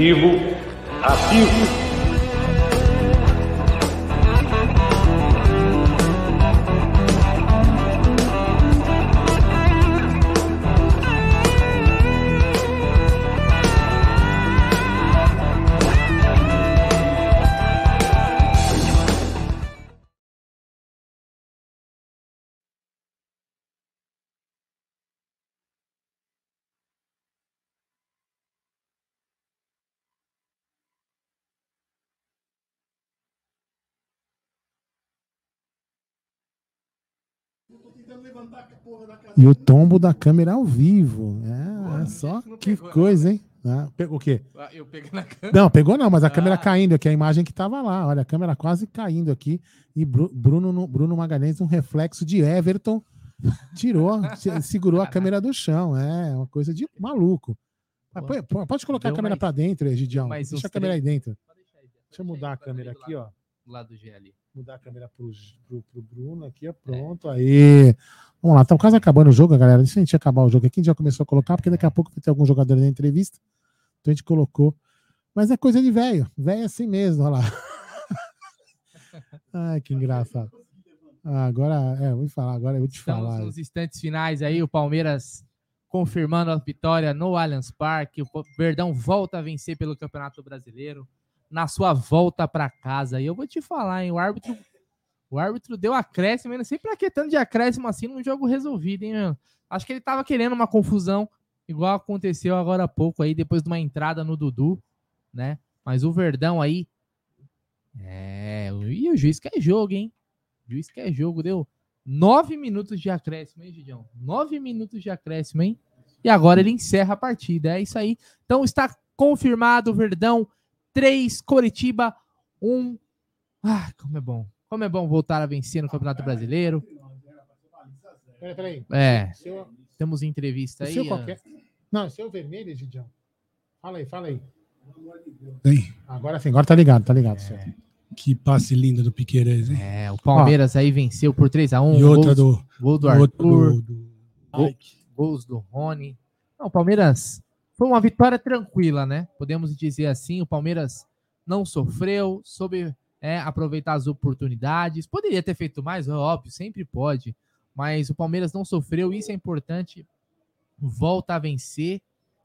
Positivo E o tombo da câmera ao vivo. É, é só que pegou, coisa, hein? Ah, o quê? Ah, eu peguei na câmera. Não, pegou não, mas a ah. câmera caindo aqui, a imagem que tava lá. Olha, a câmera quase caindo aqui. E Bruno, Bruno Magalhães, um reflexo de Everton, tirou, segurou a câmera do chão. É uma coisa de maluco. Pode colocar Deu a câmera para dentro, Egidião. Deixa a câmera aí dentro. Deixa eu mudar a câmera aqui, ó. Do lado do G ali. Mudar a câmera pro, pro, pro Bruno aqui, ó. Pronto, é. aí. Vamos lá, tá quase acabando o jogo, galera. Deixa a gente acabar o jogo aqui. A gente já começou a colocar, porque daqui a pouco vai ter algum jogador na entrevista. Então a gente colocou. Mas é coisa de velho. Velho é assim mesmo, olha lá. Ai, que engraçado. Ah, agora, é, vou falar, agora eu vou te Estamos falar. nos instantes finais aí, o Palmeiras confirmando a vitória no Allianz Parque. O Verdão volta a vencer pelo Campeonato Brasileiro na sua volta para casa. E eu vou te falar, hein, o árbitro o árbitro deu acréscimo, ainda sempre aquetando de acréscimo assim num jogo resolvido, hein, meu? Acho que ele tava querendo uma confusão, igual aconteceu agora há pouco aí, depois de uma entrada no Dudu, né? Mas o Verdão aí. É. E o juiz quer jogo, hein? O juiz quer jogo, deu nove minutos de acréscimo, hein, Gidião? Nove minutos de acréscimo, hein? E agora ele encerra a partida. É isso aí. Então está confirmado, Verdão 3, Coritiba 1. Ah, como é bom. Como é bom voltar a vencer no Campeonato Brasileiro. Peraí, peraí. É. Seu... Temos entrevista aí. Qualquer... Não, seu é vermelho, Gidião. Fala aí, fala aí. Tem. Agora sim, agora tá ligado, tá ligado. É. Que passe lindo do Piqueires, hein? É, o Palmeiras aí venceu por 3x1. E outra gols, do. Gol do Arthur. Do, do... Gol, gols do Rony. Não, o Palmeiras foi uma vitória tranquila, né? Podemos dizer assim. O Palmeiras não sofreu, soube é, aproveitar as oportunidades. Poderia ter feito mais, óbvio, sempre pode. Mas o Palmeiras não sofreu, isso é importante. Volta a vencer.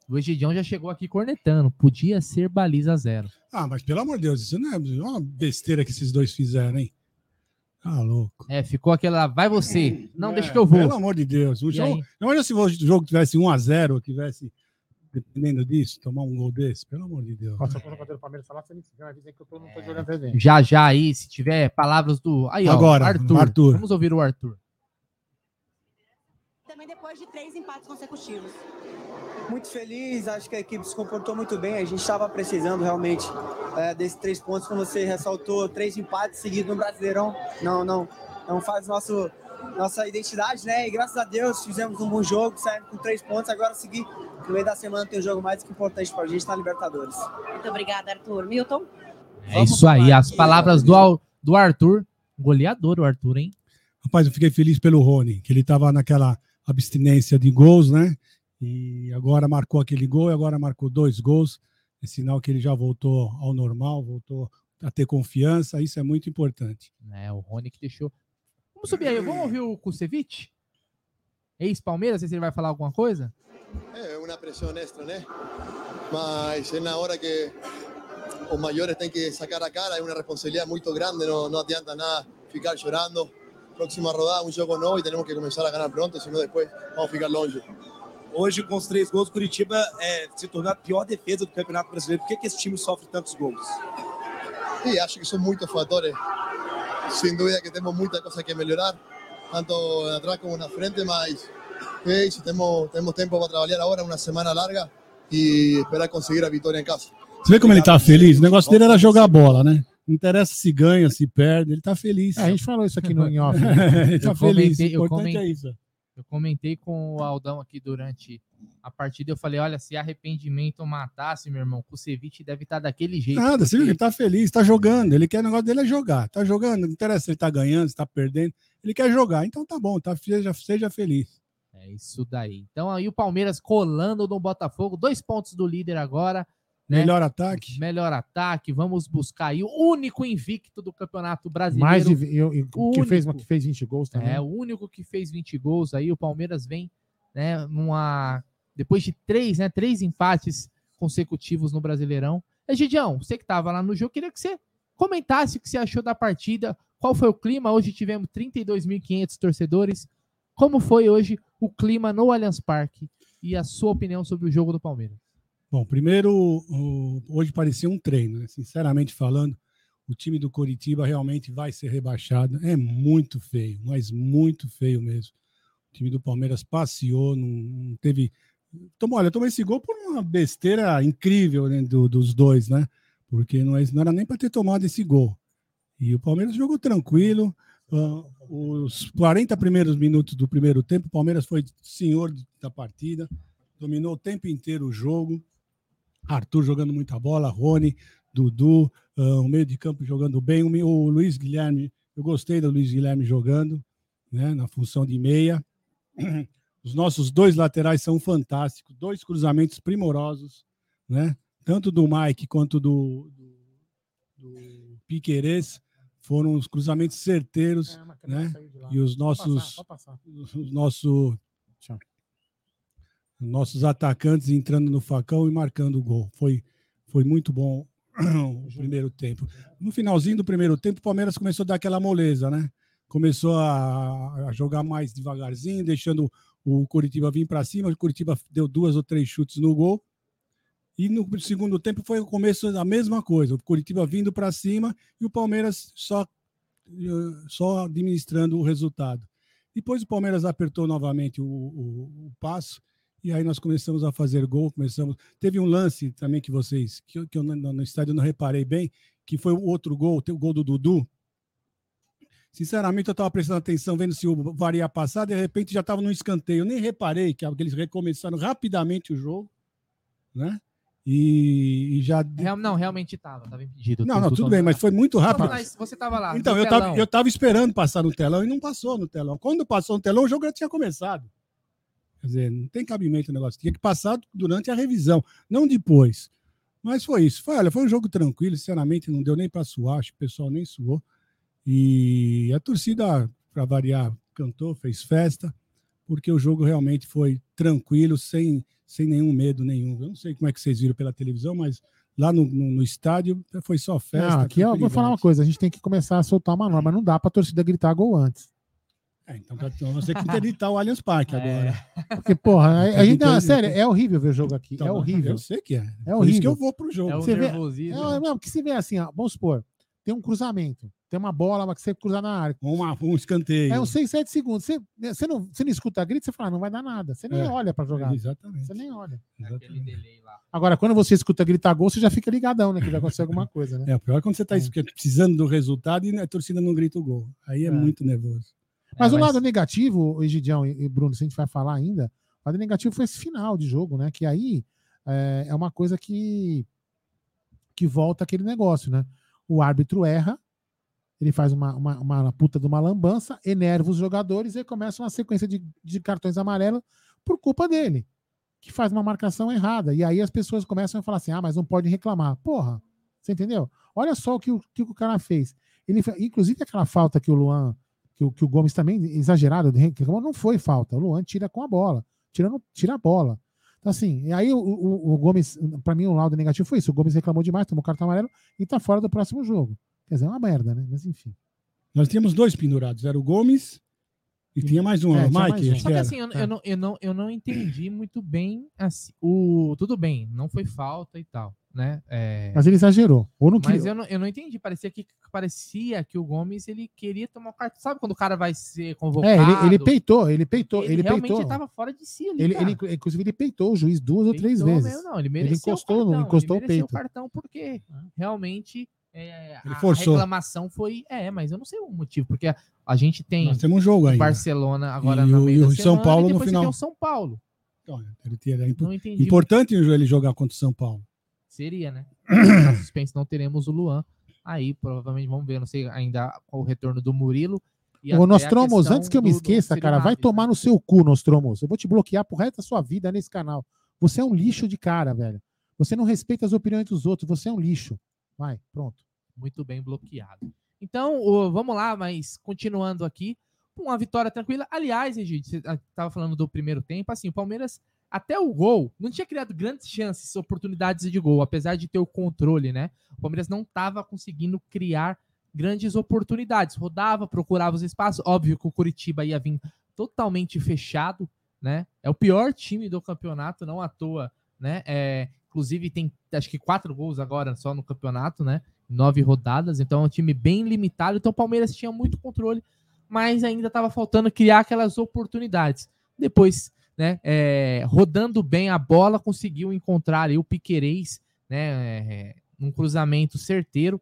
O Egidião já chegou aqui cornetando. Podia ser baliza zero. Ah, mas pelo amor de Deus, isso não é uma besteira que esses dois fizeram, hein? Ah, louco. É, ficou aquela. Vai você. Não, é, deixa que eu vou. Pelo amor de Deus. O jogo, imagina se o jogo tivesse 1x0, tivesse dependendo disso, tomar um gol desse, pelo amor de Deus. Nossa, quando o Palmeiras falar, você me avisa que eu não tô jogando TV. Já, já aí, se tiver palavras do. Aí, Agora, ó, Arthur. Arthur. Vamos ouvir o Arthur. Também depois de três empates consecutivos. Muito feliz, acho que a equipe se comportou muito bem. A gente estava precisando realmente é, desses três pontos, como você ressaltou, três empates seguidos no Brasileirão. Não, não, não faz nosso nossa identidade, né? E graças a Deus fizemos um bom jogo, saímos com três pontos. Agora seguir no meio da semana tem um jogo mais que importante para a gente na Libertadores. Muito obrigada, Arthur. Milton? É isso aí, as palavras do, do Arthur. Goleador o Arthur, hein? Rapaz, eu fiquei feliz pelo Rony, que ele estava naquela abstinência de gols, né? E agora marcou aquele gol e agora marcou dois gols. É sinal que ele já voltou ao normal, voltou a ter confiança. Isso é muito importante. É, o Rony que deixou. Vamos subir aí, vamos ouvir o Kusevich? Ex-Palmeiras, se ele vai falar alguma coisa? É uma pressão extra, né? Mas é na hora que os maiores têm que sacar a cara, é uma responsabilidade muito grande, não, não adianta nada ficar chorando. Próxima rodada, um jogo novo e temos que começar a ganhar pronto, senão depois vamos ficar longe. Hoje, com os três gols, Curitiba é, se tornou a pior defesa do Campeonato Brasileiro. Por que, que esse time sofre tantos gols? E acho que são muitos fatores sin duda que tenemos muchas cosas que mejorar, tanto atrás como na frente, mas hey, temos, temos tempo para trabalhar agora, uma semana larga e esperar conseguir a vitória em casa. Você vê como ele tá feliz? O negócio dele era jogar bola, né? Não interessa se ganha, se perde, ele tá feliz. É, a gente falou isso aqui no em off. Né? ele tá eu feliz. Comentei, eu, comentei, é isso. Eu comentei com o Aldão aqui durante a partida eu falei: olha, se arrependimento matasse, meu irmão, o Ceviche deve estar tá daquele jeito. Nada, porque... ele tá feliz, tá jogando. Ele quer o negócio dele é jogar. Tá jogando, não interessa se ele tá ganhando, se tá perdendo. Ele quer jogar, então tá bom, tá, seja, seja feliz. É isso daí. Então aí o Palmeiras colando no Botafogo, dois pontos do líder agora. Né? Melhor ataque. Melhor ataque, vamos buscar aí o único invicto do Campeonato Brasileiro. Mais de, eu, eu- O que, fez, único. que fez 20 gols também. É, o único que fez 20 gols aí, o Palmeiras vem, né, numa depois de três, né, três empates consecutivos no Brasileirão. Egidião, você que estava lá no jogo, queria que você comentasse o que você achou da partida, qual foi o clima? Hoje tivemos 32.500 torcedores. Como foi hoje o clima no Allianz Parque e a sua opinião sobre o jogo do Palmeiras? Bom, primeiro, hoje parecia um treino, né? sinceramente falando. O time do Coritiba realmente vai ser rebaixado. É muito feio, mas muito feio mesmo. O time do Palmeiras passeou, não, teve. Tomou, olha, tomou esse gol por uma besteira incrível né, do- dos dois, né? Porque não, é- era nem para ter tomado esse gol. E o Palmeiras jogou tranquilo. ah, os 40 primeiros minutos do primeiro tempo, o Palmeiras foi senhor da partida, dominou o tempo inteiro o jogo. Arthur jogando muita bola, Rony, Dudu, ah, o meio de campo jogando bem, o, o Luiz Guilherme, eu gostei do Luiz Guilherme jogando, né, na função de meia. Os nossos dois laterais são fantásticos, dois cruzamentos primorosos, né? Tanto do Mike quanto do, do, do Piquerez foram os cruzamentos certeiros, né? E os nossos, os nosso, Tchau. os nossos atacantes entrando no facão e marcando o gol. Foi, foi muito bom o primeiro tempo. No finalzinho do primeiro tempo, o Palmeiras começou a dar aquela moleza, né? Começou a, a jogar mais devagarzinho, deixando o Curitiba vir para cima. O Curitiba deu duas ou três chutes no gol. E no segundo tempo foi o começo da mesma coisa. O Curitiba vindo para cima e o Palmeiras só, só administrando o resultado. Depois o Palmeiras apertou novamente o, o- o passo e aí nós começamos a fazer gol. Começamos. Teve um lance também que vocês, que, eu- que eu no, no estádio não reparei bem, que foi o outro gol, o gol do Dudu. Sinceramente, eu estava prestando atenção, vendo se o VAR ia passar, de repente já estava no escanteio. Eu nem reparei que eles recomeçaram rapidamente o jogo, né? E, e já. Real- não, realmente estava, estava impedido. Não, não, tudo bem, mas foi muito rápido. Mas você estava lá. Então, eu tava, telão. eu tava esperando passar no telão e não passou no telão. Quando passou no telão, o jogo já tinha começado. Quer dizer, não tem cabimento o negócio. Tinha que passar durante a revisão, não depois. Mas foi isso. Foi, olha, foi um jogo tranquilo, sinceramente, não deu nem para suar, acho que o pessoal nem suou. E a torcida, para variar, cantou, fez festa, porque o jogo realmente foi tranquilo, sem, sem nenhum medo nenhum. Eu não sei como é que vocês viram pela televisão, mas lá no, no, no estádio foi só festa. Não, aqui ó, vou falar uma coisa, a gente tem que começar a soltar uma norma, não dá pra torcida gritar gol antes. É, então tá- então você que interditar o Allianz Parque É. agora. Porque, porra, a, a Tem gente, que não, sério, é horrível ver o jogo aqui, Então, é horrível. Eu sei que é. É Por isso que horrível. eu vou pro jogo. É o Você vê- nervosismo. É, não, porque você vê assim, ó, vamos supor, tem um cruzamento, tem uma bola que você cruzar na área. Uma- um escanteio. É uns 6, 7 segundos. Você, você, não, você não escuta grito, você fala, "Ah, não vai dar nada. Você nem É. olha pra jogar. Exatamente. Você nem olha. Exatamente. delay lá. Agora, quando você escuta gritar gol, você já fica ligadão, né? Que vai acontecer alguma coisa, né? É, o pior é quando você está precisando do resultado e a torcida não grita o gol. Aí é, É. muito nervoso. Mas É, o lado negativo, Egidião e Bruno, se a gente vai falar ainda, o lado negativo foi esse final de jogo, né? Que aí é, é uma coisa que, que volta aquele negócio, né? O árbitro erra, ele faz uma, uma, uma puta de uma lambança, enerva os jogadores e começa uma sequência de, de cartões amarelos por culpa dele, que faz uma marcação errada. E aí as pessoas começam a falar assim: ah, mas não pode reclamar. Porra, você entendeu? Olha só o que o, que o cara fez. Ele, inclusive aquela falta que o Luan que o, que o Gomes também, exagerado, não foi falta. O Luan tira com a bola, tirando, tira a bola. Então, assim, e aí o, o, o Gomes, para mim, o laudo negativo foi isso. O Gomes reclamou demais, tomou cartão amarelo e tá fora do próximo jogo. Quer dizer, é uma merda, né? Mas enfim. Nós tínhamos dois pendurados. Era o Gomes e tinha mais um. É, o Mike. mais um. Só que assim, eu, É. eu não, eu, não, eu não entendi muito bem assim, o. Tudo bem, não foi falta e tal, né? É, Mas ele exagerou. Ou não mas eu não, eu não entendi. Parecia que, parecia que o Gomes ele queria tomar o cartão. Sabe quando o cara vai ser convocado? É, ele, ele peitou, ele peitou, Ele ele, realmente peitou. estava fora de si ali. Ele, ele, inclusive, ele peitou o juiz duas ou três Peitou vezes. mesmo, não, ele, mereceu encostou o cartão, encostou o ele mereceu peito. o cartão porque realmente é, Ele a forçou. reclamação foi. É, mas eu não sei o motivo, porque a, a gente tem Nós temos um jogo ainda. Barcelona agora E no o- meio e o São semana, Paulo no e final. Tem o São Paulo. Então, ele era impo- Não entendi. importante ele jogar contra o São Paulo. Seria, né? Na suspense não teremos o Luan. Aí provavelmente vamos ver, não sei ainda o retorno do Murilo. e Ô, Nostromos, antes que eu me esqueça, cara, vai Naves, tomar né? no seu cu, Nostromos. Eu vou te bloquear pro resto da sua vida nesse canal. Você é um lixo de cara, velho. Você não respeita as opiniões dos outros, você é um lixo. Vai, pronto. muito bem bloqueado. Então, vamos lá, mas continuando aqui, uma vitória tranquila. Aliás, Egide, você estava falando do primeiro tempo, assim, o Palmeiras, até o gol, não tinha criado grandes chances, oportunidades de gol, apesar de ter o controle, né? O Palmeiras não estava conseguindo criar grandes oportunidades. Rodava, procurava os espaços. Óbvio que o Curitiba ia vir totalmente fechado, né? É o pior time do campeonato, não à toa, né? É, inclusive tem acho que quatro gols agora só no campeonato, né? Nove rodadas, então é um time bem limitado. Então o Palmeiras tinha muito controle, mas ainda estava faltando criar aquelas oportunidades. Depois, né? é, rodando bem a bola, conseguiu encontrar ali o Piquerez, né? é, num cruzamento certeiro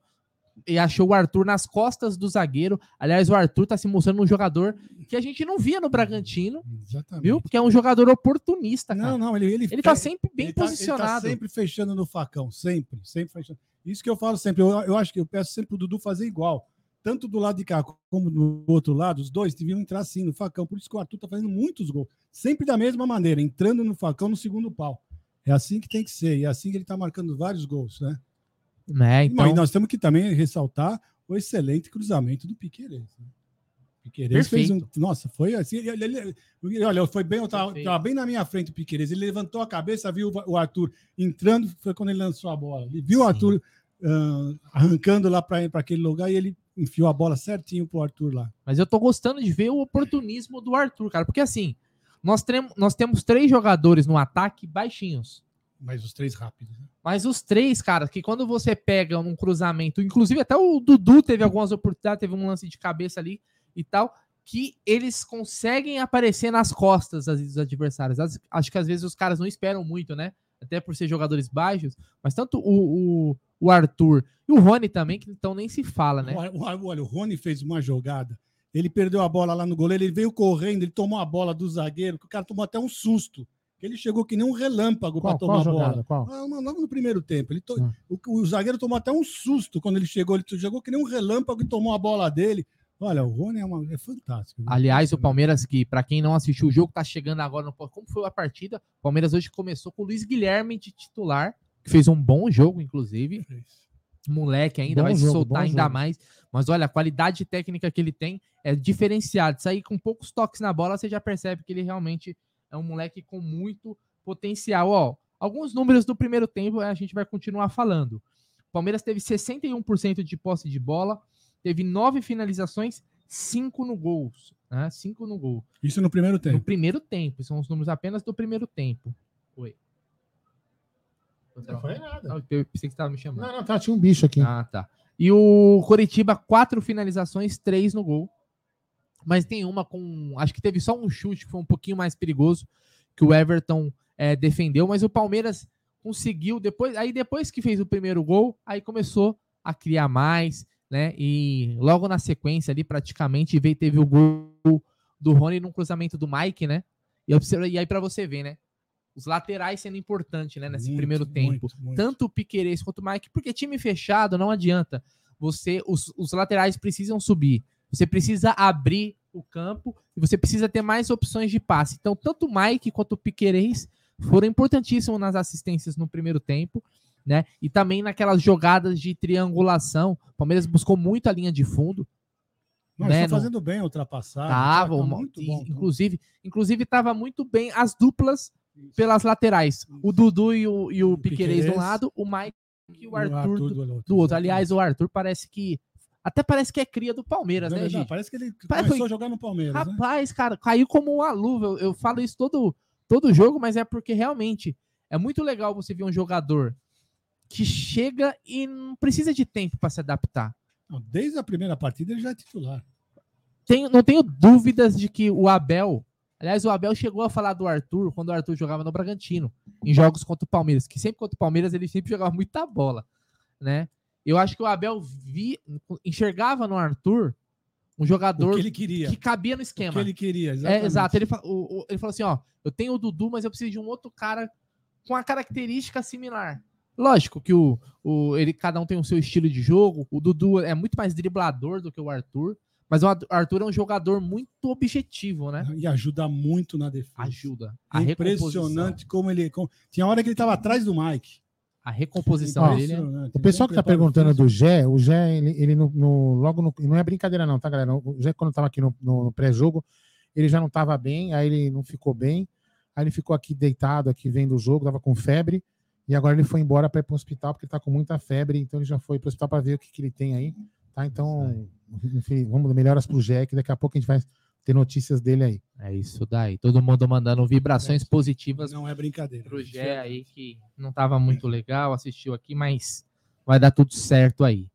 e achou o Arthur nas costas do zagueiro. Aliás, o Arthur tá se mostrando um jogador que a gente não via no Bragantino, Exatamente. viu? Porque é um jogador oportunista, cara. Não, não, ele, ele, Ele tá sempre bem ele tá- posicionado. Ele tá sempre fechando no facão, sempre, sempre fechando. Isso que eu falo sempre, eu, eu acho que eu peço sempre pro Dudu fazer igual. Tanto do lado de cá como do outro lado, os dois deviam entrar assim no facão. Por isso que o Arthur tá fazendo muitos gols. Sempre da mesma maneira, entrando no facão no segundo pau. É assim que tem que ser. E é assim que ele tá marcando vários gols, né? Né, Então... nós temos que também ressaltar o excelente cruzamento do Piqueires. Né? Piqueires fez um. Nossa, foi assim. Ele, ele- ele- olha, foi bem, eu tava, Perfeito. tava bem na minha frente o Piqueires. Ele levantou a cabeça, viu o o Arthur entrando, foi quando ele lançou a bola. Ele viu o Sim. Arthur ah, arrancando lá para aquele lugar e ele enfiou a bola certinho pro Arthur lá. mas eu tô gostando de ver o oportunismo do Arthur, cara. Porque assim, nós, trem- nós temos três jogadores no ataque baixinhos. Mas os três rápidos. né? Mas os três, cara, que quando você pega um cruzamento, inclusive até o Dudu teve algumas oportunidades, teve um lance de cabeça ali e tal, que eles conseguem aparecer nas costas dos adversários. Acho que às vezes os caras não esperam muito, né? Até por ser jogadores baixos, mas tanto o, o, o Arthur e o Rony também, que então nem se fala, né? Olha, o Rony fez uma jogada. Ele perdeu a bola lá no goleiro, ele veio correndo, ele tomou a bola do zagueiro, que o cara tomou até um susto. Ele chegou que nem um relâmpago para tomar a bola. Qual? Ah, logo no primeiro tempo. Ele to- Ah. o, o zagueiro tomou até um susto quando ele chegou. Ele chegou que nem um relâmpago e tomou a bola dele. Olha, o Rony é, uma- é fantástico. viu? Aliás, o Palmeiras, que para quem não assistiu o jogo, tá chegando agora no. Como foi a partida? O Palmeiras hoje começou com o Luiz Guilherme de titular, que fez um bom jogo, inclusive. moleque ainda, Bom vai se jogo, soltar ainda jogo. mais. Mas olha, a qualidade técnica que ele tem é diferenciada. Aí, com poucos toques na bola, você já percebe que ele realmente é um moleque com muito potencial. Ó, alguns números do primeiro tempo a gente vai continuar falando. O Palmeiras teve 61% de posse de bola, teve nove finalizações, cinco no gol. Né? Cinco no gol. Isso no primeiro No tempo. primeiro tempo. São os números apenas do primeiro tempo. Oi. Não foi nada. Não, eu pensei que você estava me chamando. Não, não, tá, tinha um bicho aqui. Ah, tá. E o Coritiba, quatro finalizações, três no gol. Mas tem uma com. Acho que teve só um chute que foi um pouquinho mais perigoso que o Everton eh, defendeu, mas o Palmeiras conseguiu depois. Aí depois que fez o primeiro gol, aí começou a criar mais, né? E logo na sequência ali, praticamente, veio, teve o gol do Rony num cruzamento do Mike, né? E, observa- e aí para você ver, né? Os laterais sendo importante, né? Nesse Muito, primeiro tempo muito, muito. tanto o Piquerez quanto o Mike, porque time fechado não adianta. Você, os, os laterais precisam subir. Você precisa abrir o campo e você precisa ter mais opções de passe. Então, tanto o Mike quanto o Piquerez foram importantíssimos nas assistências no primeiro tempo, né? E também naquelas jogadas de triangulação. O Palmeiras buscou muito a linha de fundo. Não, né, fazendo bem a ultrapassagem. Tava, tá uma- muito e- bom. tá? inclusive, inclusive tava muito bem as duplas pelas laterais. O Dudu e o, e o O Piquerez de um lado, o Mike e o Arthur, do, do, outro. do outro. Aliás, o Arthur parece que. Até parece que é cria do Palmeiras, Não, né, não, gente? parece que ele Parece- começou a jogar no Palmeiras. né? Rapaz, cara, caiu como uma luva. Eu, eu falo isso todo, todo jogo, mas é porque realmente é muito legal você ver um jogador que chega e não precisa de tempo para se adaptar. Não, desde a primeira partida ele já é titular. Tenho, não tenho dúvidas de que o Abel. Aliás, o Abel chegou a falar do Arthur quando o Arthur jogava no Bragantino, em jogos contra o Palmeiras, que sempre contra o Palmeiras ele sempre jogava muita bola, né? Eu acho que o Abel vi, enxergava no Arthur um O jogador que ele queria. que cabia no O esquema. que ele queria, É, exatamente. exato. Ele, o- o- ele falou assim: ó, eu tenho o Dudu, mas eu preciso de um outro cara com a característica similar. Lógico que o, o, ele, cada um tem o seu estilo de jogo. O Dudu é muito mais driblador do que o Arthur. Mas o Arthur é um jogador muito objetivo, né? E ajuda muito na defesa. Ajuda. É impressionante como ele. como- Tinha hora que ele estava atrás do Mike. A recomposição dele. é- né? O pessoal que tá perguntando do Gé, o Gé, ele, ele no, no- logo no, não é brincadeira não, tá, galera? O Gé, quando tava aqui no, no pré-jogo, ele já não tava bem, aí ele não ficou bem, aí ele ficou aqui deitado, aqui vendo o jogo, tava com febre, e agora ele foi embora para ir pro hospital, porque ele tá com muita febre, então ele já foi pro hospital para ver o que, que ele tem aí, tá? Então, enfim, vamos melhoras pro Gé, que daqui a pouco a gente vai ter notícias dele aí. É isso daí. Todo mundo mandando vibrações positivas Não é brincadeira. pro Gé aí, que não tava muito legal, assistiu aqui, mas vai dar tudo certo aí.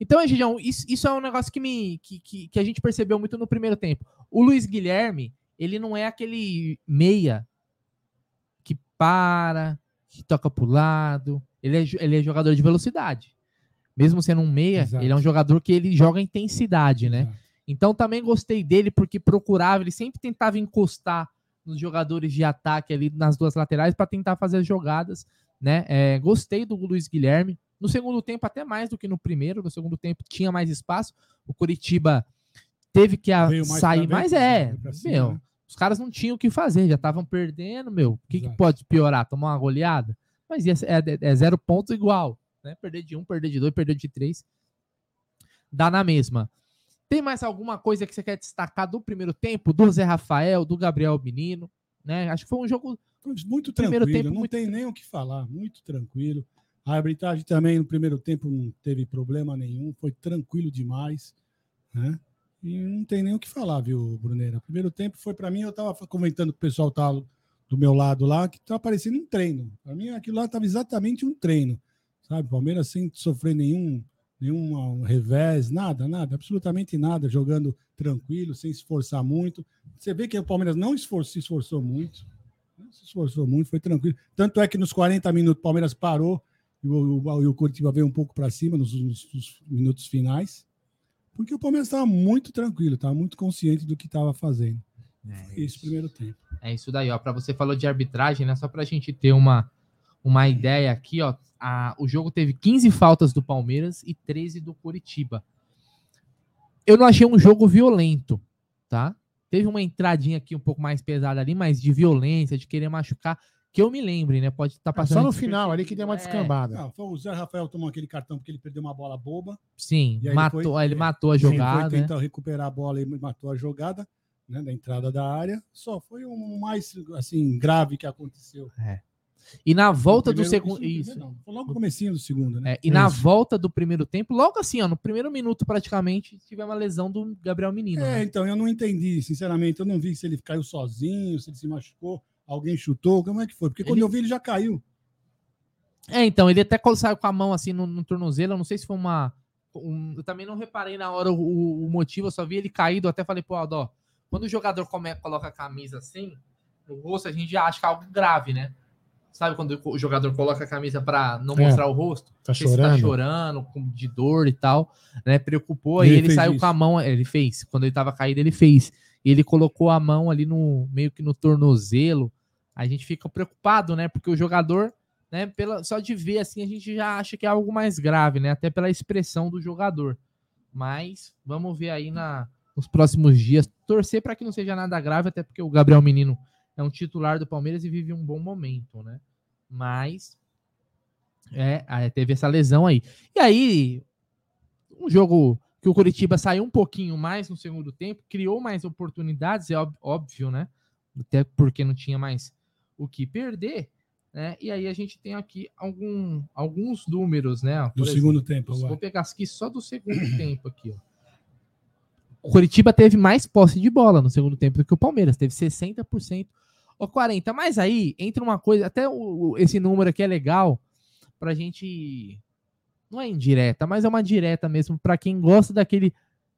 Então, Gigião, isso, isso é um negócio que, me, que, que, que a gente percebeu muito no primeiro tempo. O Luiz Guilherme, ele não é aquele meia que para, que toca pro lado. Ele é, ele é jogador de velocidade. Mesmo sendo um meia, Exato. ele é um jogador que ele joga intensidade, né? Exato. Então também gostei dele porque procurava, ele sempre tentava encostar nos jogadores de ataque ali nas duas laterais para tentar fazer as jogadas, né? É, gostei do Luiz Guilherme. No segundo tempo, até mais do que no primeiro. No segundo tempo tinha mais espaço. O Curitiba teve que mais sair, mas dentro, é, cima, meu, né? os caras não tinham o que fazer, já estavam perdendo, meu. O que, que pode piorar? Tomar uma goleada? Mas ser- é, é zero pontos igual, né? Perder de um, perder de dois, perder de três, dá na mesma. Tem mais alguma coisa que você quer destacar do primeiro tempo, do Zé Rafael, do Gabriel Menino? Né? Acho que foi um jogo. Muito tranquilo, tempo, não muito tem nem o que falar, muito tranquilo. A arbitragem também no primeiro tempo não teve problema nenhum, foi tranquilo demais, né? E não tem nem o que falar, viu, Bruneira? Primeiro tempo foi para mim, eu tava comentando com o pessoal tá do meu lado lá, que tá parecendo um treino. Para mim aquilo lá tava exatamente um treino, sabe? Palmeiras sem sofrer nenhum nenhum revés, nada, nada, absolutamente nada, jogando tranquilo, sem se esforçar muito. Você vê que o Palmeiras não esfor- se esforçou muito, não se esforçou muito, foi tranquilo. Tanto é que nos 40 minutos o Palmeiras parou e o, o, o Curitiba veio um pouco para cima nos, nos- nos minutos finais, porque o Palmeiras estava muito tranquilo, estava muito consciente do que estava fazendo. Esse primeiro tempo. É isso daí, ó. Para você falou de arbitragem, né? Só para a gente ter uma, uma ideia aqui, ó. A, o jogo teve 15 faltas do Palmeiras e 13 do Curitiba. Eu não achei um jogo violento, tá? Teve uma entradinha aqui um pouco mais pesada ali, mas de violência, de querer machucar, que eu me lembre, né? Pode estar passando. Só no final ali que deu uma É, descambada. Não, foi o Zé Rafael tomou aquele cartão porque ele perdeu uma bola boba. Sim, aí matou, depois- ele é, matou a Sim, jogada. Foi né? tentar recuperar a bola e matou a jogada né, da entrada da área. Só foi o mais assim, grave que aconteceu. E na volta No do primeiro- segundo. Isso. primeiro logo no comecinho do segundo, né? É, e na Isso. volta do primeiro tempo, logo assim, ó, no primeiro minuto praticamente, tivemos uma lesão do Gabriel Menino. É, né? então, eu não entendi, sinceramente. Eu não vi se ele caiu sozinho, se ele se machucou, alguém chutou, como é que foi? Porque quando Ele- eu vi, ele já caiu. É, então, ele até saiu com a mão assim no, no tornozelo, eu não sei se foi uma. um- eu também não reparei na hora o, o- motivo, eu só vi ele caído, até falei, pô, Aldo, ó, quando o jogador come, coloca a camisa assim, no rosto, a gente já acha que é algo grave, né? Sabe quando o jogador coloca a camisa pra não É. mostrar o rosto? Tá se tá chorando. chorando, de dor e tal, né? Preocupou, E e ele saiu isso. com a mão, ele fez, quando ele tava caído, ele fez. E ele colocou a mão ali no meio que no tornozelo. A gente fica preocupado, né? Porque o jogador, né, pela, só de ver assim, a gente já acha que é algo mais grave, né? Até pela expressão do jogador. Mas vamos ver aí na, nos próximos dias. Torcer para que não seja nada grave, até porque o Gabriel Menino é um titular do Palmeiras e vive um bom momento, né? Mas é, aí teve essa lesão aí. E aí, um jogo que o Curitiba saiu um pouquinho mais no segundo tempo, criou mais oportunidades, é ób- óbvio, né? Até porque não tinha mais o que perder, né? E aí a gente tem aqui algum, alguns números, né? ó, Do por segundo exemplo, tempo. Vou pegar aqui só do segundo tempo aqui, ó. O Curitiba teve mais posse de bola no segundo tempo do que o Palmeiras, teve 60% ou 40. Mas aí entra uma coisa, até o- esse número aqui é legal pra gente não é indireta, mas é uma direta mesmo pra quem gosta daquele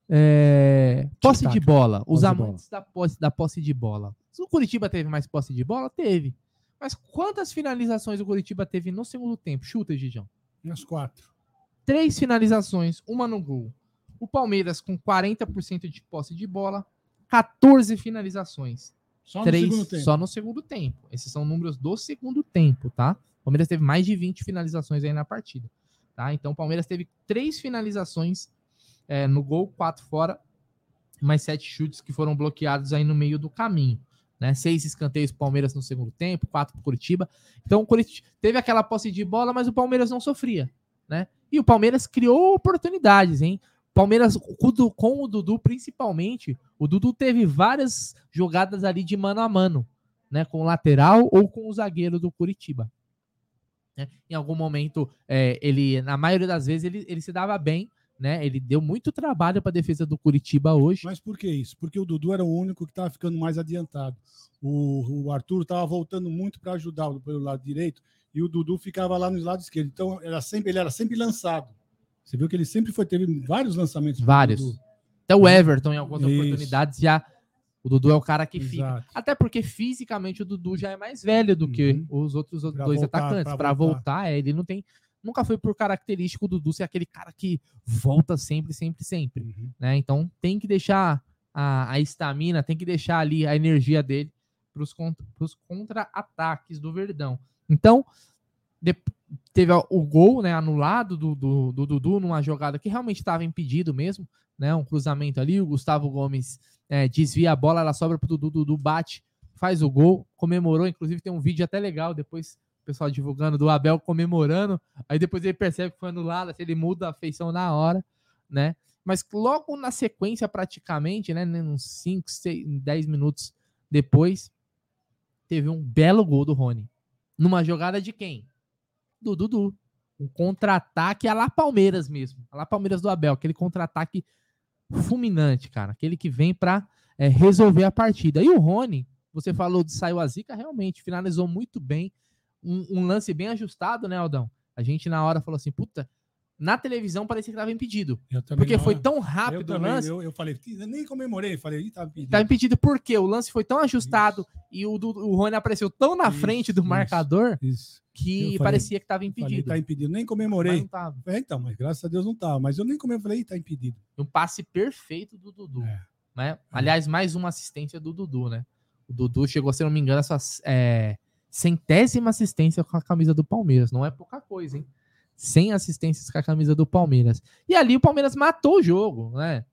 é, posse de bola, os Posse amantes da posse, da posse de bola. Se o Curitiba teve mais posse de bola, teve. Mas quantas finalizações o Curitiba teve no segundo tempo? Chuta, Gigião Umas quatro. três finalizações, uma no gol. O Palmeiras com 40% de posse de bola, 14 finalizações. Só três no segundo tempo. só no segundo tempo. Esses são números do segundo tempo, tá? O Palmeiras teve mais de 20 finalizações aí na partida, tá? Então o Palmeiras teve três finalizações é, no gol, quatro fora, mais sete chutes que foram bloqueados aí no meio do caminho, né? Seis escanteios pro Palmeiras no segundo tempo, quatro pro Curitiba. Então o Curitiba teve aquela posse de bola, mas o Palmeiras não sofria, né? E o Palmeiras criou oportunidades, hein? Palmeiras com o Dudu principalmente, o Dudu teve várias jogadas ali de mano a mano, né? Com o lateral ou com o zagueiro do Curitiba. né? Em algum momento, é, ele, na maioria das vezes, ele, ele se dava bem, né? Ele deu muito trabalho para a defesa do Curitiba hoje. Mas por que isso? Porque o Dudu era o único que estava ficando mais adiantado. O, o Arthur estava voltando muito para ajudar pelo lado direito e o Dudu ficava lá no lado esquerdo. Então era sempre, ele era sempre lançado. Você viu que ele sempre foi teve vários lançamentos. Vários. Até o Everton, em algumas Isso. oportunidades, já. O Dudu é o cara que fica. Exato. Até porque fisicamente o Dudu já é mais velho do que os outros Pra dois voltar, atacantes. Para voltar. voltar, é, ele não tem. Nunca foi por característico o Dudu ser aquele cara que volta sempre, sempre, sempre. Uhum. Né? Então tem que deixar a estamina, tem que deixar ali a energia dele para os contra-ataques do Verdão. Então, teve o gol né, anulado do, do, do Dudu numa jogada que realmente estava impedido mesmo, né? Um cruzamento ali, o Gustavo Gomes é, desvia a bola, ela sobra pro Dudu, Dudu bate, faz o gol, comemorou, inclusive tem um vídeo até legal depois o pessoal divulgando do Abel comemorando, aí depois ele percebe que foi anulado, assim, ele muda a feição na hora, né? Mas logo na sequência, praticamente, né, uns 5, 6, 10 minutos depois, teve um belo gol do Rony. Numa jogada de quem? Do Dudu. Um contra-ataque a lá Palmeiras mesmo. A lá Palmeiras do Abel. Aquele contra-ataque fulminante, cara. Aquele que vem pra é, resolver a partida. E o Rony, você falou de saiu a zica, realmente finalizou muito bem. Um, um lance bem ajustado, né, Aldão? A gente na hora falou assim, puta, na televisão parecia que tava impedido. Porque na foi tão rápido o também, lance. Eu, eu falei, eu nem comemorei, falei, ih, tá impedido. Tá impedido porque o lance foi tão ajustado e o, Dudu- o Rony apareceu tão na Isso, frente do isso, marcador Isso. que falei- parecia que tava Falei, impedido. tá impedido. Nem Mas comemorei. não tava. É, então, mas graças a Deus não tava. Mas eu nem comemorei, falei, tá impedido. Um passe perfeito do Dudu. É. Né? Aliás, mais uma assistência do Dudu, né? O Dudu chegou, se não me engano, a sua é, centésima assistência com a camisa do Palmeiras. Não é pouca coisa, hein? 100 assistências com a camisa do Palmeiras. E ali o Palmeiras matou o jogo, né?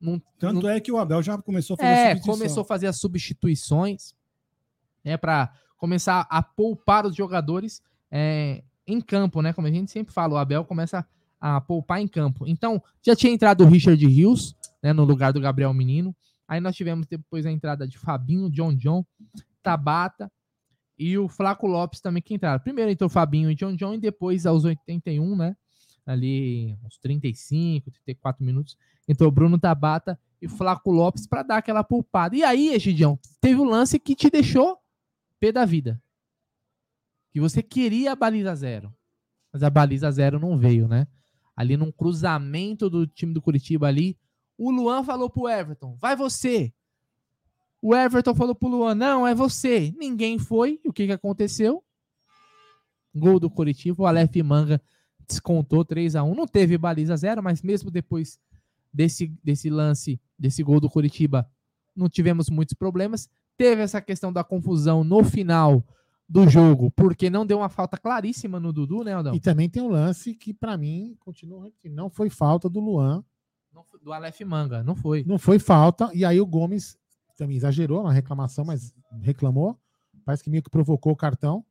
Não, Tanto não- é que o Abel já começou a fazer é, começou a fazer as substituições, né, para começar a poupar os jogadores é, em campo, né? Como a gente sempre fala, o Abel começa a poupar em campo. Então, já tinha entrado o Richard Rios, né, no lugar do Gabriel Menino. Aí nós tivemos depois a entrada de Fabinho, John John, Tabata e o Flaco Lopes também que entraram. Primeiro entrou Fabinho e John John e depois aos 81, né? Ali uns 35, 34 minutos, entrou Bruno Tabata e Flaco Lopes para dar aquela poupada. E aí, Egidião, teve o lance que te deixou pé da vida. Que você queria a baliza zero. Mas a baliza zero não veio, né? Ali num cruzamento do time do Curitiba ali, o Luan falou pro Everton: vai você. O Everton falou pro Luan: não, é você. Ninguém foi. E o que, que aconteceu? Gol do Curitiba, o Aleph Manga descontou 3 a 1 Não teve baliza zero, mas mesmo depois desse, desse lance, desse gol do Curitiba, não tivemos muitos problemas. Teve essa questão da confusão no final do jogo, porque não deu uma falta claríssima no Dudu, né, Aldão? E também tem um lance que, pra mim, continua repetindo. Não foi falta do Luan. Não Do Aleph Manga, não foi. Não foi falta. E aí o Gomes também exagerou na reclamação, mas reclamou. Parece que meio que provocou o cartão.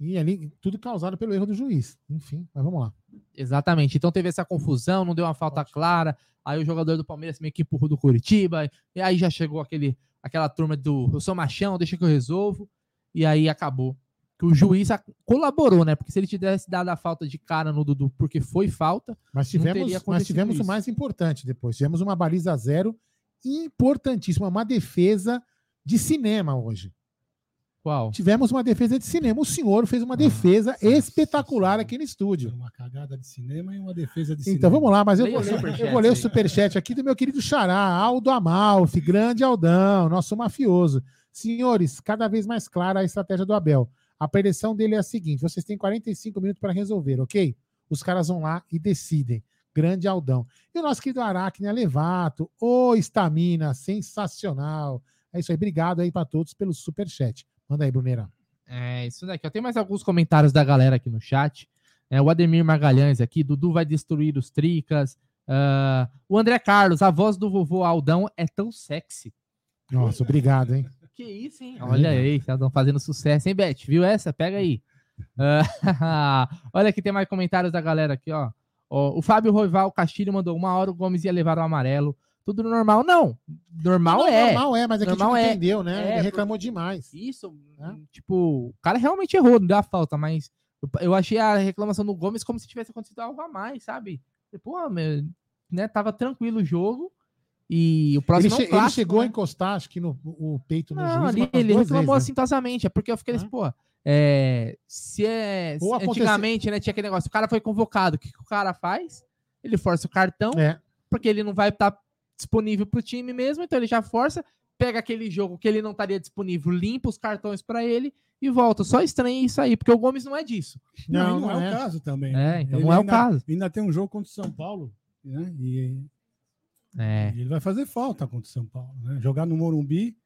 E ali, tudo causado pelo erro do juiz. Enfim, mas vamos lá. Exatamente. Então teve essa confusão, não deu uma falta clara. Aí o jogador do Palmeiras meio que empurrou do Curitiba. E aí já chegou aquele, aquela turma do eu sou machão, deixa que eu resolvo. E aí acabou. Que o juiz colaborou, né? Porque se ele tivesse dado a falta de cara no Dudu porque foi falta, Mas tivemos, mas tivemos o isso. mais importante depois. Tivemos uma baliza zero importantíssima, uma defesa de cinema hoje. qual? Tivemos uma defesa de cinema. O senhor fez uma defesa Nossa espetacular aqui no estúdio. Uma cagada de cinema e uma defesa de cinema. Então vamos lá, mas eu vou, eu vou ler o superchat aqui do meu querido Xará, Aldo Amalfi, grande Aldão, nosso mafioso. Senhores, cada vez mais clara a estratégia do Abel. A predição dele é a seguinte: vocês têm 45 minutos para resolver, ok? Os caras vão lá e decidem. Grande Aldão. E o nosso querido Aracne Levato, ô estamina, sensacional. É isso aí, obrigado aí para todos pelo superchat. Manda aí, Brunera. É, isso daqui. Eu tenho mais alguns comentários da galera aqui no chat. É, o Ademir Magalhães aqui, Dudu vai destruir os tricas. Ah, o André Carlos, a voz do vovô Aldão é tão sexy. Nossa, obrigado, hein? Que isso, hein? Olha aí, já estão fazendo sucesso, hein, Beth? Viu essa? Pega aí. Ah, olha aqui, tem mais comentários da galera aqui, ó. Ó, o Fábio Roival Castilho mandou uma hora o Gomes ia levar o amarelo. Tudo normal? Não. Normal Não, é. Normal é, mas é que Normal a gente é. não entendeu, né? É, Ele reclamou demais. Isso, Né? tipo, o cara realmente errou, não deu a falta, mas eu, achei a reclamação do Gomes como se tivesse acontecido algo a mais, sabe? Pô, meu, né, tava tranquilo o jogo e o Ele, próximo é um che- ele clássico, chegou né? a encostar, acho que no o peito no Não, juiz. ali ele reclamou vezes, né? assintosamente, é porque eu fiquei assim, Hã? pô, é, se é, se- antigamente, né, tinha aquele negócio, o cara foi convocado, o que, que o cara faz? Ele força o cartão, É. porque ele não vai estar disponível pro time mesmo, então ele já força, pega aquele jogo que ele não estaria disponível, limpa os cartões para ele e volta. Só estranho isso aí, porque o Gomes não é disso. Não, Não, não, não é, é. o caso também. É, então Ele não é o ainda- caso. Ainda tem um jogo contra o São Paulo, né? E É. ele vai fazer falta contra o São Paulo. Né? Jogar no Morumbi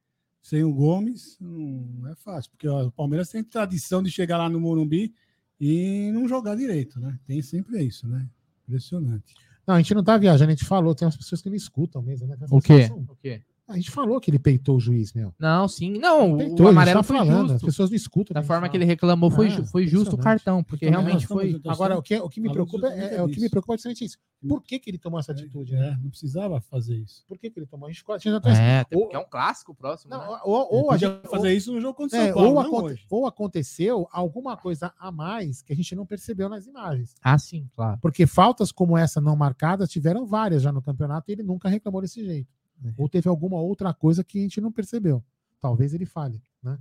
sem o Gomes não é fácil, porque ó, o Palmeiras tem tradição de chegar lá no Morumbi e não jogar direito, né? Tem sempre isso, né? Impressionante. Não, a gente não tá viajando, a gente falou, tem umas pessoas que não escutam mesmo, né? O quê? O quê? A gente falou que ele peitou o juiz, meu. Não, sim. Não, Peitou, o amarelo tá foi falando, as justo. pessoas não escutam. Da gente forma que ele reclamou, foi, Ah, ju- foi justo o cartão, porque Então, realmente foi. Agora, o que, o que me preocupa é, é- o que me preocupa é justamente isso. Por que, que ele tomou essa atitude? né? É, não precisava fazer isso. Por que, que ele tomou? A gente, a gente É, até Ou- porque é um clássico próximo. Não, né? ou, ou a Podia gente fazer isso no jogo contra o É, São Paulo, ou, não aconte- hoje. ou aconteceu alguma coisa a mais que a gente não percebeu nas imagens. Ah, sim, claro. Porque faltas como essa não marcadas tiveram várias já no campeonato e ele nunca reclamou desse jeito. É. Ou teve alguma outra coisa que a gente não percebeu. Talvez ele fale, né?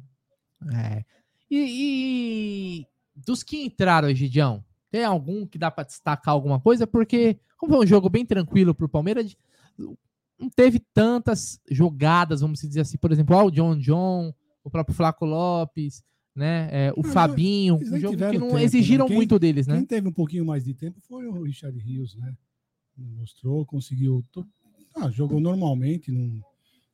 É. E, e dos que entraram, Gidião, tem algum que dá pra destacar alguma coisa? Porque, como foi um jogo bem tranquilo pro Palmeiras, não teve tantas jogadas, vamos dizer assim, por exemplo, o John John, o próprio Flaco Lopes, né? é, o Fabinho, um jogo que não tempo, né? exigiram Quem- muito deles, né? Quem teve um pouquinho mais de tempo foi o Richard Rios, né? Mostrou, conseguiu. Ah, jogou normalmente, não,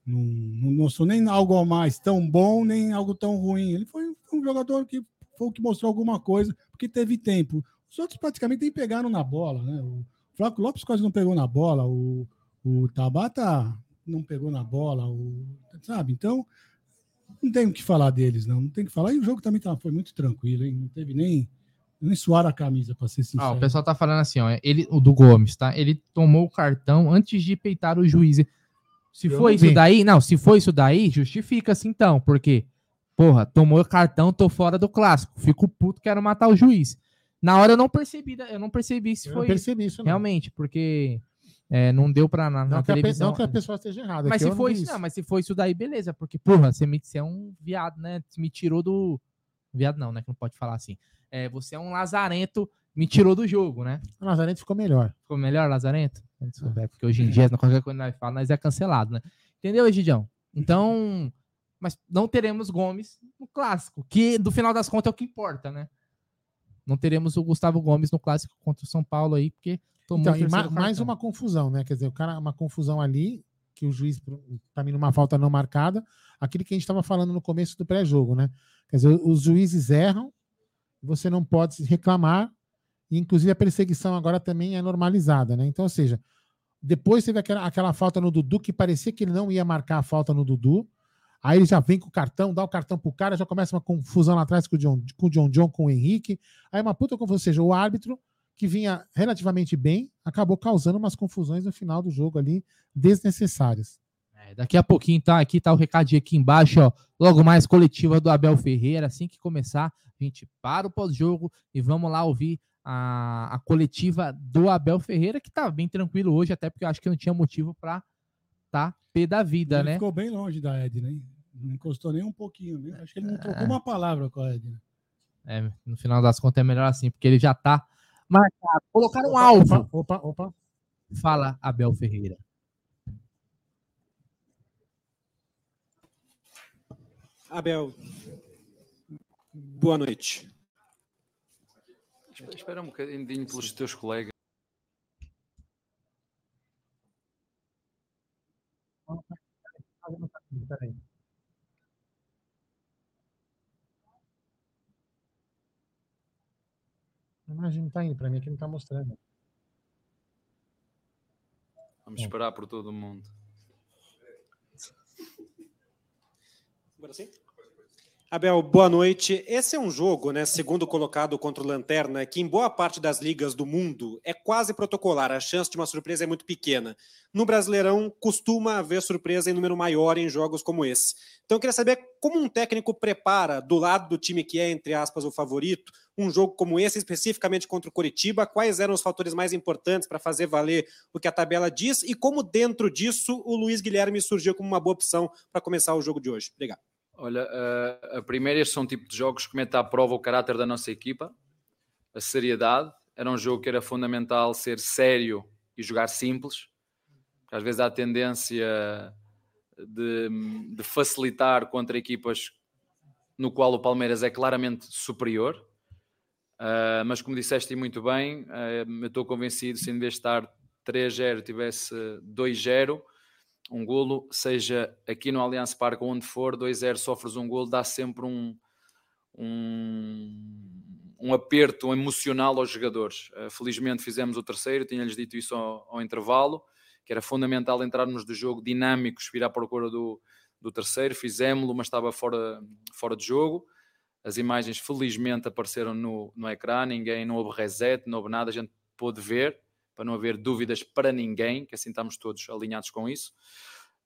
não, não mostrou nem algo a mais tão bom, nem algo tão ruim. Ele foi um jogador que foi o que mostrou alguma coisa, porque teve tempo. Os outros praticamente nem pegaram na bola, né? O Flávio Lopes quase não pegou na bola, o, o Tabata não pegou na bola, o, sabe? Então, não tem o que falar deles, não. Não tem o que falar. E o jogo também tá, foi muito tranquilo, hein? Não teve nem, nem suar a camisa, para ser sincero. Ah, o pessoal tá falando assim, ó, ele, o do Gomes, tá? Ele tomou o cartão antes de peitar o juiz. Se Eu foi não isso vi. daí, não, se foi isso daí, justifica-se então, porque, porra, tomou o cartão, tô fora do clássico, fico puto, quero matar o juiz. Na hora eu não percebi, eu não percebi se Eu não foi percebi isso, não. realmente, porque é, não deu pra na, na Não, que a, televisão. não que a pessoa esteja errada. mas se foi isso, não, mas se foi isso daí, beleza, porque, porra, você, me, você é um viado, né? Você me tirou do. Viado não, né? Que não pode falar assim. É, você é um lazarento, me tirou do jogo, né? O Nazarento ficou melhor. Ficou melhor, Lazarento? Não souber, Porque hoje em dia, qualquer coisa que nós falamos, nós é cancelado, né? Entendeu, Egidião? Então, mas não teremos Gomes no clássico, que do final das contas é o que importa, né? Não teremos o Gustavo Gomes no clássico contra o São Paulo aí, porque tomou Então, ma- mais uma confusão, né? Quer dizer, o cara, uma confusão ali, que o juiz, para mim, numa falta não marcada, aquilo que a gente estava falando no começo do pré-jogo, né? Quer dizer, os juízes erram, você não pode reclamar, e inclusive a perseguição agora também é normalizada, né? Então, ou seja, depois teve aquela, aquela falta no Dudu que parecia que ele não ia marcar a falta no Dudu. Aí ele já vem com o cartão, dá o cartão pro cara, já começa uma confusão lá atrás com o John, com o John John, com o Henrique. Aí uma puta confusão, ou seja, o árbitro que vinha relativamente bem, acabou causando umas confusões no final do jogo ali, desnecessárias. É, daqui a pouquinho tá aqui, tá o recadinho aqui embaixo, ó. Logo mais coletiva do Abel Ferreira. Assim que começar, a gente para o pós-jogo e vamos lá ouvir a, a coletiva do Abel Ferreira, que tá bem tranquilo hoje, até porque eu acho que não tinha motivo pra tá pé da vida, Ele né? ficou bem longe da Edna, hein? Não encostou nem um pouquinho. né? Acho que ele não trocou uma palavra com a Edna. É, no final das contas é melhor assim, porque ele já tá marcado. Colocaram um alvo. Opa, opa, opa. Fala Abel Ferreira. Abel, boa noite. Espera- um bocadinho pelos teus colegas. A imagem não tá indo para mim, aqui não tá mostrando. Vamos esperar por todo mundo. Agora sim? Abel, boa noite. Esse é um jogo, né, segundo colocado contra o Lanterna, que em boa parte das ligas do mundo é quase protocolar. A chance de uma surpresa é muito pequena. No Brasileirão, costuma haver surpresa em número maior em jogos como esse. Então, eu queria saber como um técnico prepara, do lado do time que é, entre aspas, o favorito, um jogo como esse, especificamente contra o Coritiba. Quais eram os fatores mais importantes para fazer valer o que a tabela diz e como, dentro disso, o Luiz Guilherme surgiu como uma boa opção para começar o jogo de hoje? Obrigado. Olha, a, a primeira, estes são um tipo de jogos que mete à prova o caráter da nossa equipa, a seriedade. Era um jogo que era fundamental ser sério e jogar simples. Às vezes há a tendência de, de facilitar contra equipas no qual o Palmeiras é claramente superior. Uh, mas como disseste muito bem, uh, eu estou convencido se em vez de estar 3-0 tivesse 2-0, um golo, seja aqui no Allianz Parque onde for, 2-0 sofres um golo, dá sempre um, um, um, aperto emocional aos jogadores. Uh, felizmente fizemos o terceiro, tinha-lhes dito isso ao, ao, intervalo, que era fundamental entrarmos do jogo dinâmicos, vir à procura do, do terceiro, fizemos-lo, mas estava fora, fora de jogo. As imagens felizmente apareceram no, no ecrã, ninguém, não houve reset, não houve nada, a gente pôde ver para não haver dúvidas para ninguém, que assim estamos todos alinhados com isso.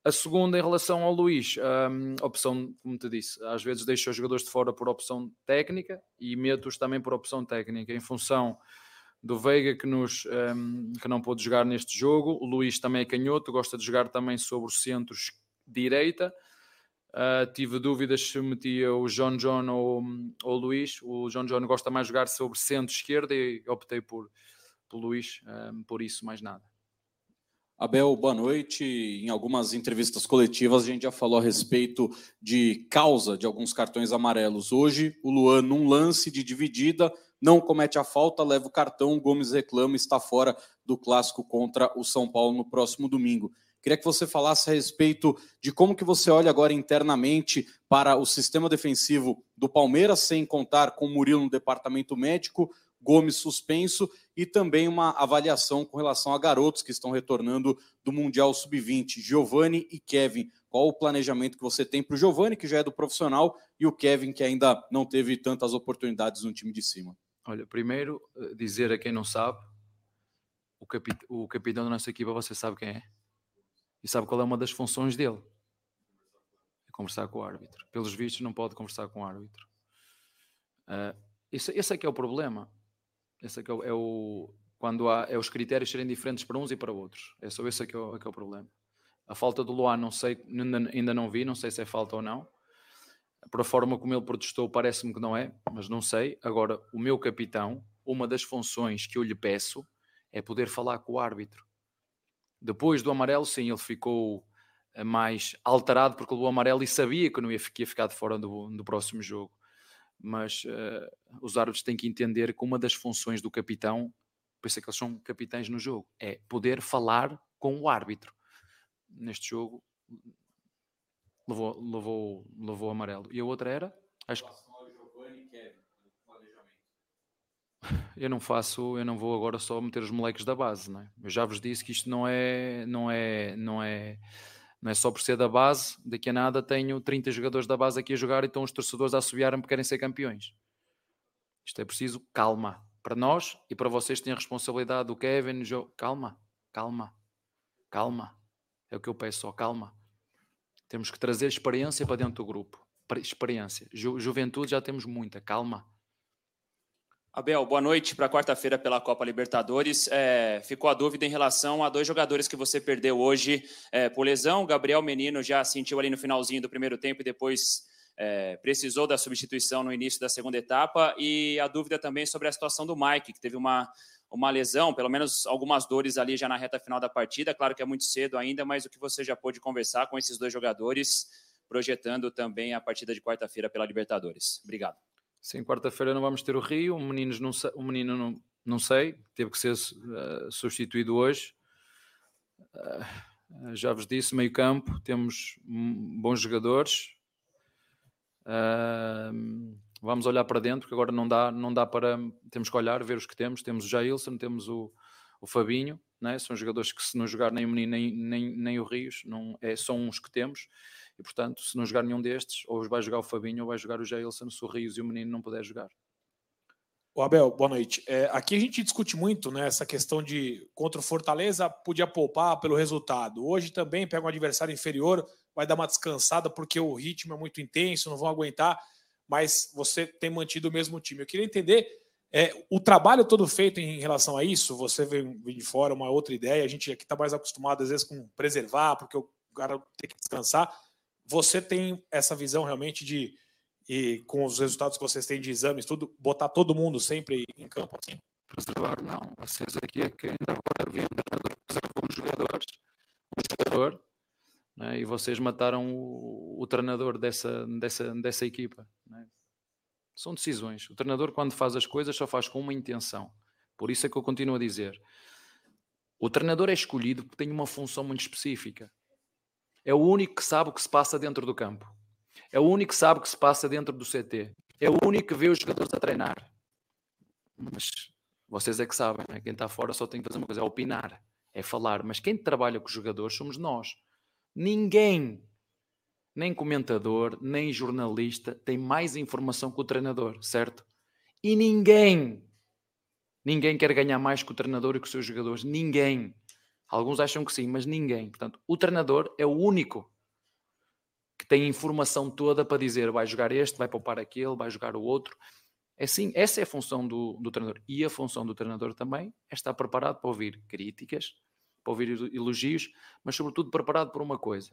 A segunda, em relação ao Luís, um, opção, como te disse, às vezes deixo os jogadores de fora por opção técnica e meto-os também por opção técnica, em função do Veiga que, nos, um, que não pôde jogar neste jogo. O Luís também é canhoto, gosta de jogar também sobre os centros direita. Uh, tive dúvidas se metia o John John ou, ou o Luís. O John John gosta mais de jogar sobre centro esquerda e optei por, pelo um, por isso mais nada. Abel, boa noite. Em algumas entrevistas coletivas a gente já falou a respeito de causa de alguns cartões amarelos. Hoje, o Luan, num lance de dividida, não comete a falta, leva o cartão, o Gomes reclama, está fora do clássico contra o São Paulo no próximo domingo. Queria que você falasse a respeito de como que você olha agora internamente para o sistema defensivo do Palmeiras, sem contar com o Murilo no departamento médico, Gomes suspenso e também uma avaliação com relação a garotos que estão retornando do Mundial Sub-20, Giovanni e Kevin. Qual o planejamento que você tem para o Giovanni, que já é do profissional, e o Kevin, que ainda não teve tantas oportunidades no time de cima? Olha, primeiro, eh, dizer a quem não sabe, o, capit o capitão da nossa equipa, você sabe quem é? E sabe qual é uma das funções dele? É conversar com o árbitro. Pelos vistos, não pode conversar com o árbitro. Uh, esse, esse é que é o problema. Esse é, que é, o, é o quando há é os critérios serem diferentes para uns e para outros. É só esse é que é o, é que é o problema. A falta do Luan, não sei, ainda não vi, não sei se é falta ou não. Por a forma como ele protestou, parece-me que não é, mas não sei. Agora, o meu capitão, uma das funções que eu lhe peço é poder falar com o árbitro. Depois do amarelo, sim, ele ficou eh, mais alterado porque levou amarelo e sabia que não ia, ia ficar de fora do, do próximo jogo mas uh, os árbitros têm que entender que uma das funções do capitão, por isso é que eles são capitães no jogo, é poder falar com o árbitro. Neste jogo levou, levou, levou amarelo. E a outra era? Acho que... Eu não faço, eu não vou agora só meter os moleques da base, não é? Eu já vos disse que isto não é, não é, não é não é só por ser da base, daqui a nada tenho 30 jogadores da base aqui a jogar e estão os torcedores a assobiar-me porque querem ser campeões. Isto é preciso calma. Para nós e para vocês têm a responsabilidade do Kevin, Joe. Calma, calma, calma. É o que eu peço só, calma. Temos que trazer experiência para dentro do grupo. Experiência. Ju juventude já temos muita, calma. Abel, boa noite para quarta-feira pela Copa Libertadores. É, ficou a dúvida em relação a dois jogadores que você perdeu hoje é, por lesão. Gabriel Menino já sentiu ali no finalzinho do primeiro tempo e depois é, precisou da substituição no início da segunda etapa. E a dúvida também sobre a situação do Mike, que teve uma, uma lesão, pelo menos algumas dores ali já na reta final da partida. Claro que é muito cedo ainda, mas o que você já pôde conversar com esses dois jogadores, projetando também a partida de quarta-feira pela Libertadores. Obrigado. Sim, quarta-feira não vamos ter o Rio, o, meninos não, o menino não, não sei, teve que ser uh, substituído hoje. Uh, já vos disse, meio campo, temos bons jogadores. Uh, vamos olhar para dentro, porque agora não dá, não dá para. Temos que olhar, ver os que temos. Temos o Jailson, temos o, o Fabinho, né? são jogadores que, se não jogar nem o menino nem, nem, nem o Rios, não, é, são uns que temos E portanto, se não jogar nenhum destes, ou vai jogar o Fabinho ou vai jogar o Jailson, se o Rios e o menino não puder jogar. O Abel, boa noite. É, aqui a gente discute muito né, essa questão de contra o Fortaleza podia poupar pelo resultado. Hoje também pega um adversário inferior, vai dar uma descansada porque o ritmo é muito intenso, não vão aguentar, mas você tem mantido o mesmo time. Eu queria entender é, o trabalho todo feito em relação a isso. Você vem, vem de fora, uma outra ideia. A gente aqui está mais acostumado às vezes com preservar, porque o cara tem que descansar. Você tem essa visão realmente de e com os resultados que vocês têm de exames, tudo, botar todo mundo sempre em campo assim? Preservar, não. Vocês aqui é que ainda agora vêm um jogadores, um jogador, né? e vocês mataram o, o, treinador dessa, dessa, dessa equipa. Né? São decisões. O treinador, quando faz as coisas, só faz com uma intenção. Por isso é que eu continuo a dizer. O treinador é escolhido porque tem uma função muito específica. É o único que sabe o que se passa dentro do campo. É o único que sabe o que se passa dentro do CT. É o único que vê os jogadores a treinar. Mas vocês é que sabem, né? quem está fora só tem que fazer uma coisa, é opinar, é falar. Mas quem trabalha com os jogadores somos nós. Ninguém, nem comentador, nem jornalista, tem mais informação que o treinador, certo? E ninguém, ninguém quer ganhar mais que o treinador e que os seus jogadores. Ninguém. Alguns acham que sim, mas ninguém. Portanto, o treinador é o único que tem informação toda para dizer vai jogar este, vai poupar aquele, vai jogar o outro. É assim, essa é a função do, do treinador. E a função do treinador também é estar preparado para ouvir críticas, para ouvir elogios, mas sobretudo preparado por uma coisa,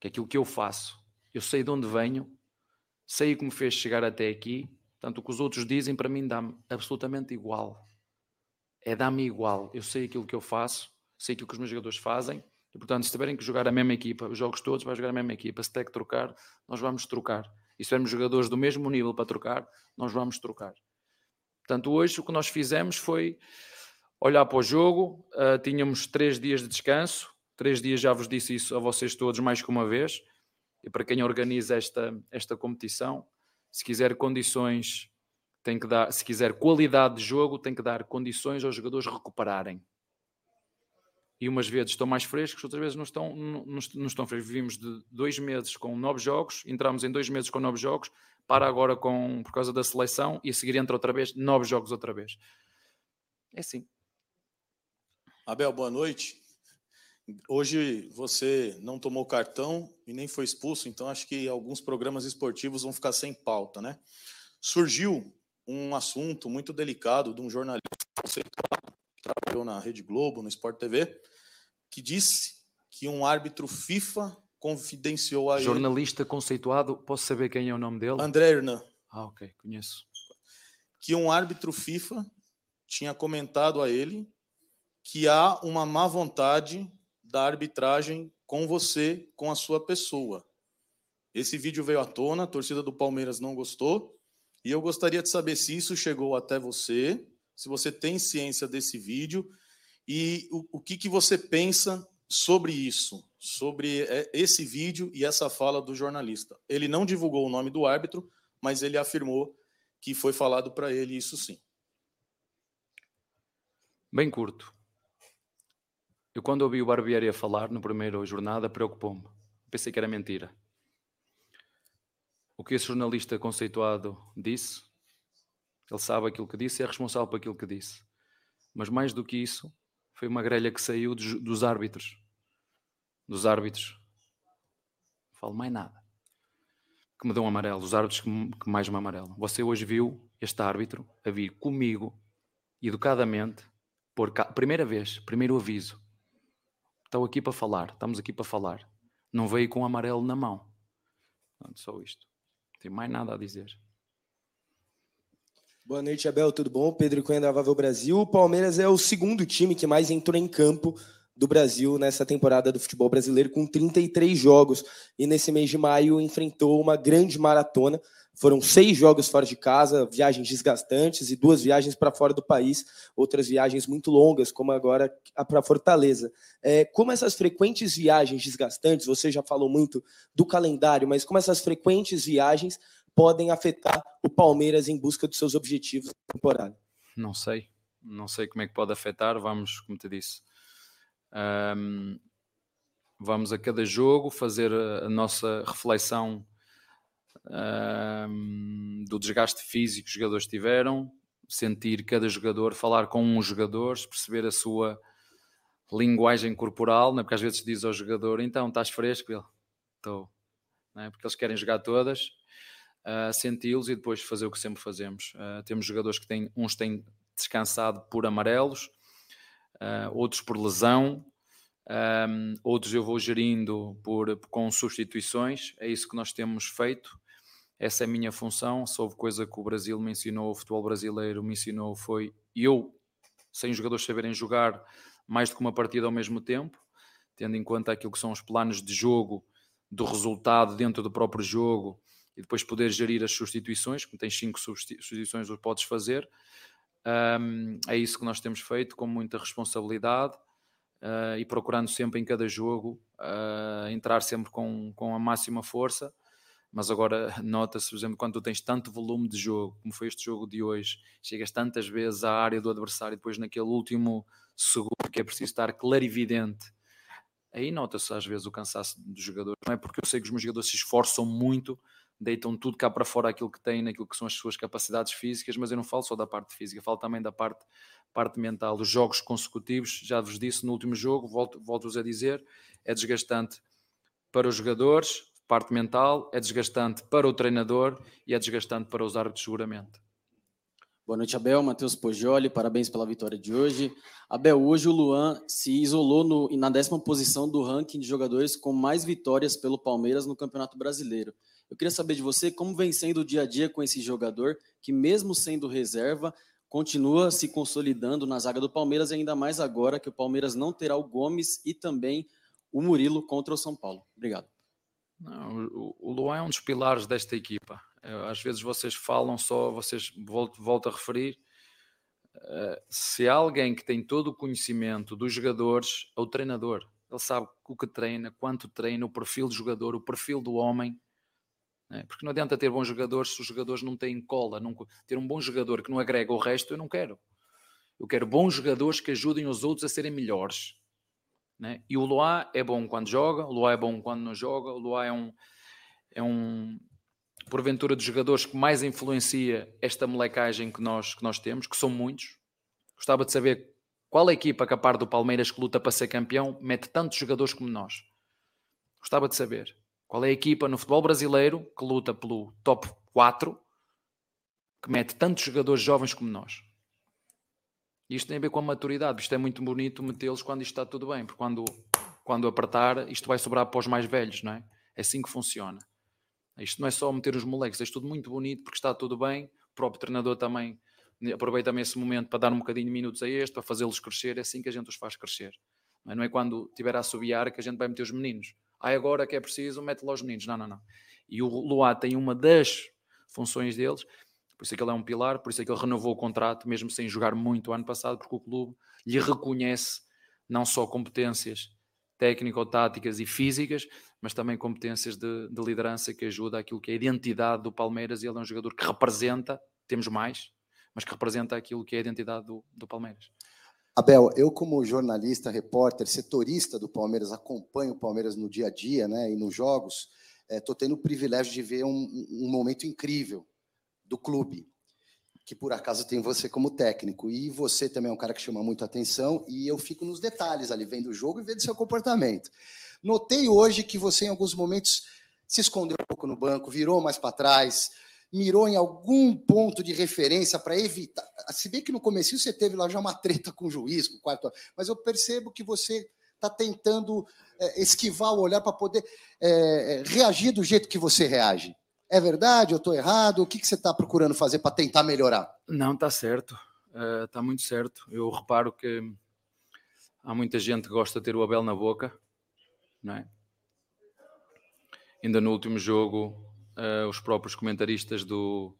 que é aquilo que eu faço. Eu sei de onde venho, sei o que me fez chegar até aqui, portanto o que os outros dizem para mim dá-me absolutamente igual. É dá-me igual. Eu sei aquilo que eu faço, sei aquilo que os meus jogadores fazem, e, portanto, se tiverem que jogar a mesma equipa, os jogos todos, vai jogar a mesma equipa. Se tem que trocar, nós vamos trocar. E se tivermos jogadores do mesmo nível para trocar, nós vamos trocar. Portanto, hoje o que nós fizemos foi olhar para o jogo. Uh, tínhamos três dias de descanso. Três dias já vos disse isso a vocês todos mais que uma vez. E para quem organiza esta, esta competição, se quiser condições, tem que dar, se quiser qualidade de jogo, tem que dar condições aos jogadores recuperarem e umas vezes estão mais frescos, outras vezes não estão, não, não estão frescos. Vivimos de dois meses com nove jogos, entramos em dois meses com nove jogos, para agora com, por causa da seleção e a seguir entra outra vez, nove jogos outra vez. É assim. Abel, boa noite. Hoje você não tomou cartão e nem foi expulso, então acho que alguns programas esportivos vão ficar sem pauta, né? Surgiu um assunto muito delicado de um jornalista que trabalhou na Rede Globo, no Sport TV, que disse que um árbitro FIFA confidenciou a Jornalista ele... conceituado, posso saber quem é o nome dele? André Hernan. Ah, ok, conheço. Que um árbitro FIFA tinha comentado a ele que há uma má vontade da arbitragem com você, com a sua pessoa. Esse vídeo veio à tona, a torcida do Palmeiras não gostou, e eu gostaria de saber se isso chegou até você, se você tem ciência desse vídeo e o, o que, que você pensa sobre isso, sobre é, esse vídeo e essa fala do jornalista. Ele não divulgou o nome do árbitro, mas ele afirmou que foi falado para ele isso sim. Bem curto. Eu, quando ouvi o Barbieri a falar no primeiro jornada, preocupou-me. Pensei que era mentira. O que esse jornalista conceituado disse ele sabe aquilo que disse e é responsável por aquilo que disse. Mas mais do que isso, foi uma grelha que saiu dos, dos árbitros. Dos árbitros. Não falo mais nada. Que me dão amarelo. Os árbitros que, que mais me amarelam. Você hoje viu este árbitro a vir comigo, educadamente, por cá, primeira vez, primeiro aviso. Estou aqui para falar, estamos aqui para falar. Não veio com o amarelo na mão. só isto. Tenho mais nada a dizer. Boa noite, Abel. Tudo bom? Pedro Cunha da Vável Brasil. O Palmeiras é o segundo time que mais entrou em campo do Brasil nessa temporada do futebol brasileiro, com 33 jogos. E nesse mês de maio enfrentou uma grande maratona. Foram seis jogos fora de casa, viagens desgastantes e duas viagens para fora do país, outras viagens muito longas, como agora para Fortaleza. É, como essas frequentes viagens desgastantes, você já falou muito do calendário, mas como essas frequentes viagens podem afetar o Palmeiras em busca dos seus objetivos na temporada? Não sei, não sei como é que pode afetar. Vamos, como te disse, um, vamos a cada jogo fazer a nossa reflexão do desgaste físico que os jogadores tiveram, sentir cada jogador, falar com um jogador, perceber a sua linguagem corporal, né? porque às vezes diz ao jogador, então estás fresco? Ele, estou, né? porque eles querem jogar todas, uh, senti-los e depois fazer o que sempre fazemos. Uh, temos jogadores que têm, uns têm descansado por amarelos, uh, outros por lesão, um, outros eu vou gerindo por, com substituições, é isso que nós temos feito. Essa é a minha função. Se houve coisa que o Brasil me ensinou, o futebol brasileiro me ensinou, foi eu, sem os jogadores saberem jogar mais do que uma partida ao mesmo tempo, tendo em conta aquilo que são os planos de jogo, do resultado dentro do próprio jogo e depois poder gerir as substituições, como tens cinco substituições, o podes fazer. Um, é isso que nós temos feito com muita responsabilidade uh, e procurando sempre em cada jogo uh, entrar sempre com, com a máxima força mas agora nota-se, por exemplo, quando tu tens tanto volume de jogo, como foi este jogo de hoje, chegas tantas vezes à área do adversário, depois naquele último segundo que é preciso estar clarividente, aí nota-se às vezes o cansaço dos jogadores. Não é porque eu sei que os meus jogadores se esforçam muito, deitam tudo cá para fora aquilo que têm, naquilo que são as suas capacidades físicas, mas eu não falo só da parte física, falo também da parte, parte mental. Os jogos consecutivos, já vos disse no último jogo, volto-vos volto a dizer, é desgastante para os jogadores, parte mental, é desgastante para o treinador e é desgastante para os árbitros, seguramente. Boa noite, Abel. Matheus Pojoli, parabéns pela vitória de hoje. Abel, hoje o Luan se isolou no, na décima posição do ranking de jogadores com mais vitórias pelo Palmeiras no Campeonato Brasileiro. Eu queria saber de você como vem sendo o dia a dia com esse jogador que, mesmo sendo reserva, continua se consolidando na zaga do Palmeiras, ainda mais agora que o Palmeiras não terá o Gomes e também o Murilo contra o São Paulo. Obrigado. Não, o, Luan é um dos pilares desta equipa. Às vezes vocês falam só, vocês volto, volto a referir. Uh, se há alguém que tem todo o conhecimento dos jogadores, é o treinador. Ele sabe o que treina, quanto treina, o perfil do jogador, o perfil do homem. Né? Porque não adianta ter bons jogadores se os jogadores não têm cola. Não, ter um bom jogador que não agrega o resto, eu não quero. Eu quero bons jogadores que ajudem os outros a serem melhores. Né? E o Luá é bom quando joga, o Luá é bom quando não joga, o Luá é um, é um porventura dos jogadores que mais influencia esta molecagem que nós, que nós temos, que são muitos. Gostava de saber qual a equipa que a par do Palmeiras que luta para ser campeão mete tantos jogadores como nós. Gostava de saber qual é a equipa no futebol brasileiro que luta pelo top 4 que mete tantos jogadores jovens como nós. Isto tem a ver com a maturidade. Isto é muito bonito metê-los quando isto está tudo bem, porque quando, quando apertar, isto vai sobrar para os mais velhos, não é? É assim que funciona. Isto não é só meter os moleques, é tudo muito bonito porque está tudo bem. O próprio treinador também aproveita também esse momento para dar um bocadinho de minutos a este, para fazê-los crescer. É assim que a gente os faz crescer. Não é, não é quando tiver a assobiar que a gente vai meter os meninos. Ah, agora que é preciso, mete lá os meninos. Não, não, não. E o Luá tem uma das funções deles por isso é que ele é um pilar, por isso é que ele renovou o contrato, mesmo sem jogar muito ano passado, porque o clube lhe reconhece não só competências técnico-táticas e físicas, mas também competências de, de, liderança que ajuda aquilo que é a identidade do Palmeiras. E ele é um jogador que representa, temos mais, mas que representa aquilo que é a identidade do, do Palmeiras. Abel, eu como jornalista, repórter, setorista do Palmeiras, acompanho o Palmeiras no dia a dia né, e nos jogos, estou é, tendo o privilégio de ver um, um momento incrível do clube, que por acaso tem você como técnico. E você também é um cara que chama muito atenção, e eu fico nos detalhes ali, vendo o jogo e vendo seu comportamento. Notei hoje que você, em alguns momentos, se escondeu um pouco no banco, virou mais para trás, mirou em algum ponto de referência para evitar. Se bem que no começo você teve lá já uma treta com o juiz, com o quarto, mas eu percebo que você está tentando é, esquivar o olhar para poder é, reagir do jeito que você reage. É verdade? Eu estou errado? O que, que você está procurando fazer para tentar melhorar? Não, está certo. Está uh, muito certo. Eu reparo que há muita gente que gosta de ter o Abel na boca, não é? Ainda no último jogo, uh, os próprios comentaristas do,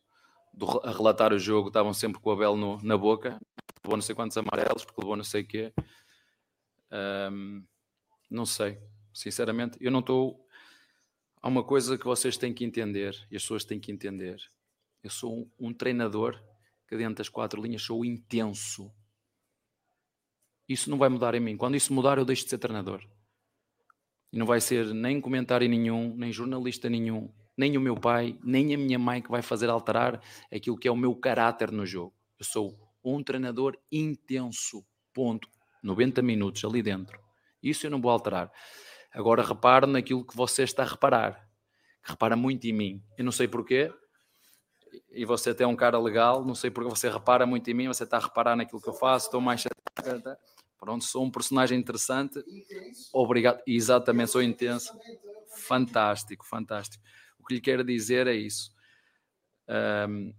do, a relatar o jogo estavam sempre com o Abel no, na boca. Levou não sei quantos amarelos, porque levou não sei o quê. Um, não sei, sinceramente. Eu não estou há uma coisa que vocês têm que entender e as pessoas têm que entender. Eu sou um, um treinador que dentro das quatro linhas sou intenso. Isso não vai mudar em mim. Quando isso mudar, eu deixo de ser treinador. E não vai ser nem comentário nenhum, nem jornalista nenhum, nem o meu pai, nem a minha mãe que vai fazer alterar aquilo que é o meu caráter no jogo. Eu sou um treinador intenso, ponto. 90 minutos ali dentro. Isso eu não vou alterar. Agora repare naquilo que você está a reparar. Repara muito em mim. Eu não sei porquê. E você até é um cara legal, não sei porque você repara muito em mim, você está a reparar naquilo que eu faço, estou mais Pronto, sou um personagem interessante. Obrigado. Exatamente, sou intenso. Fantástico, fantástico. O que lhe quero dizer é isso. Um,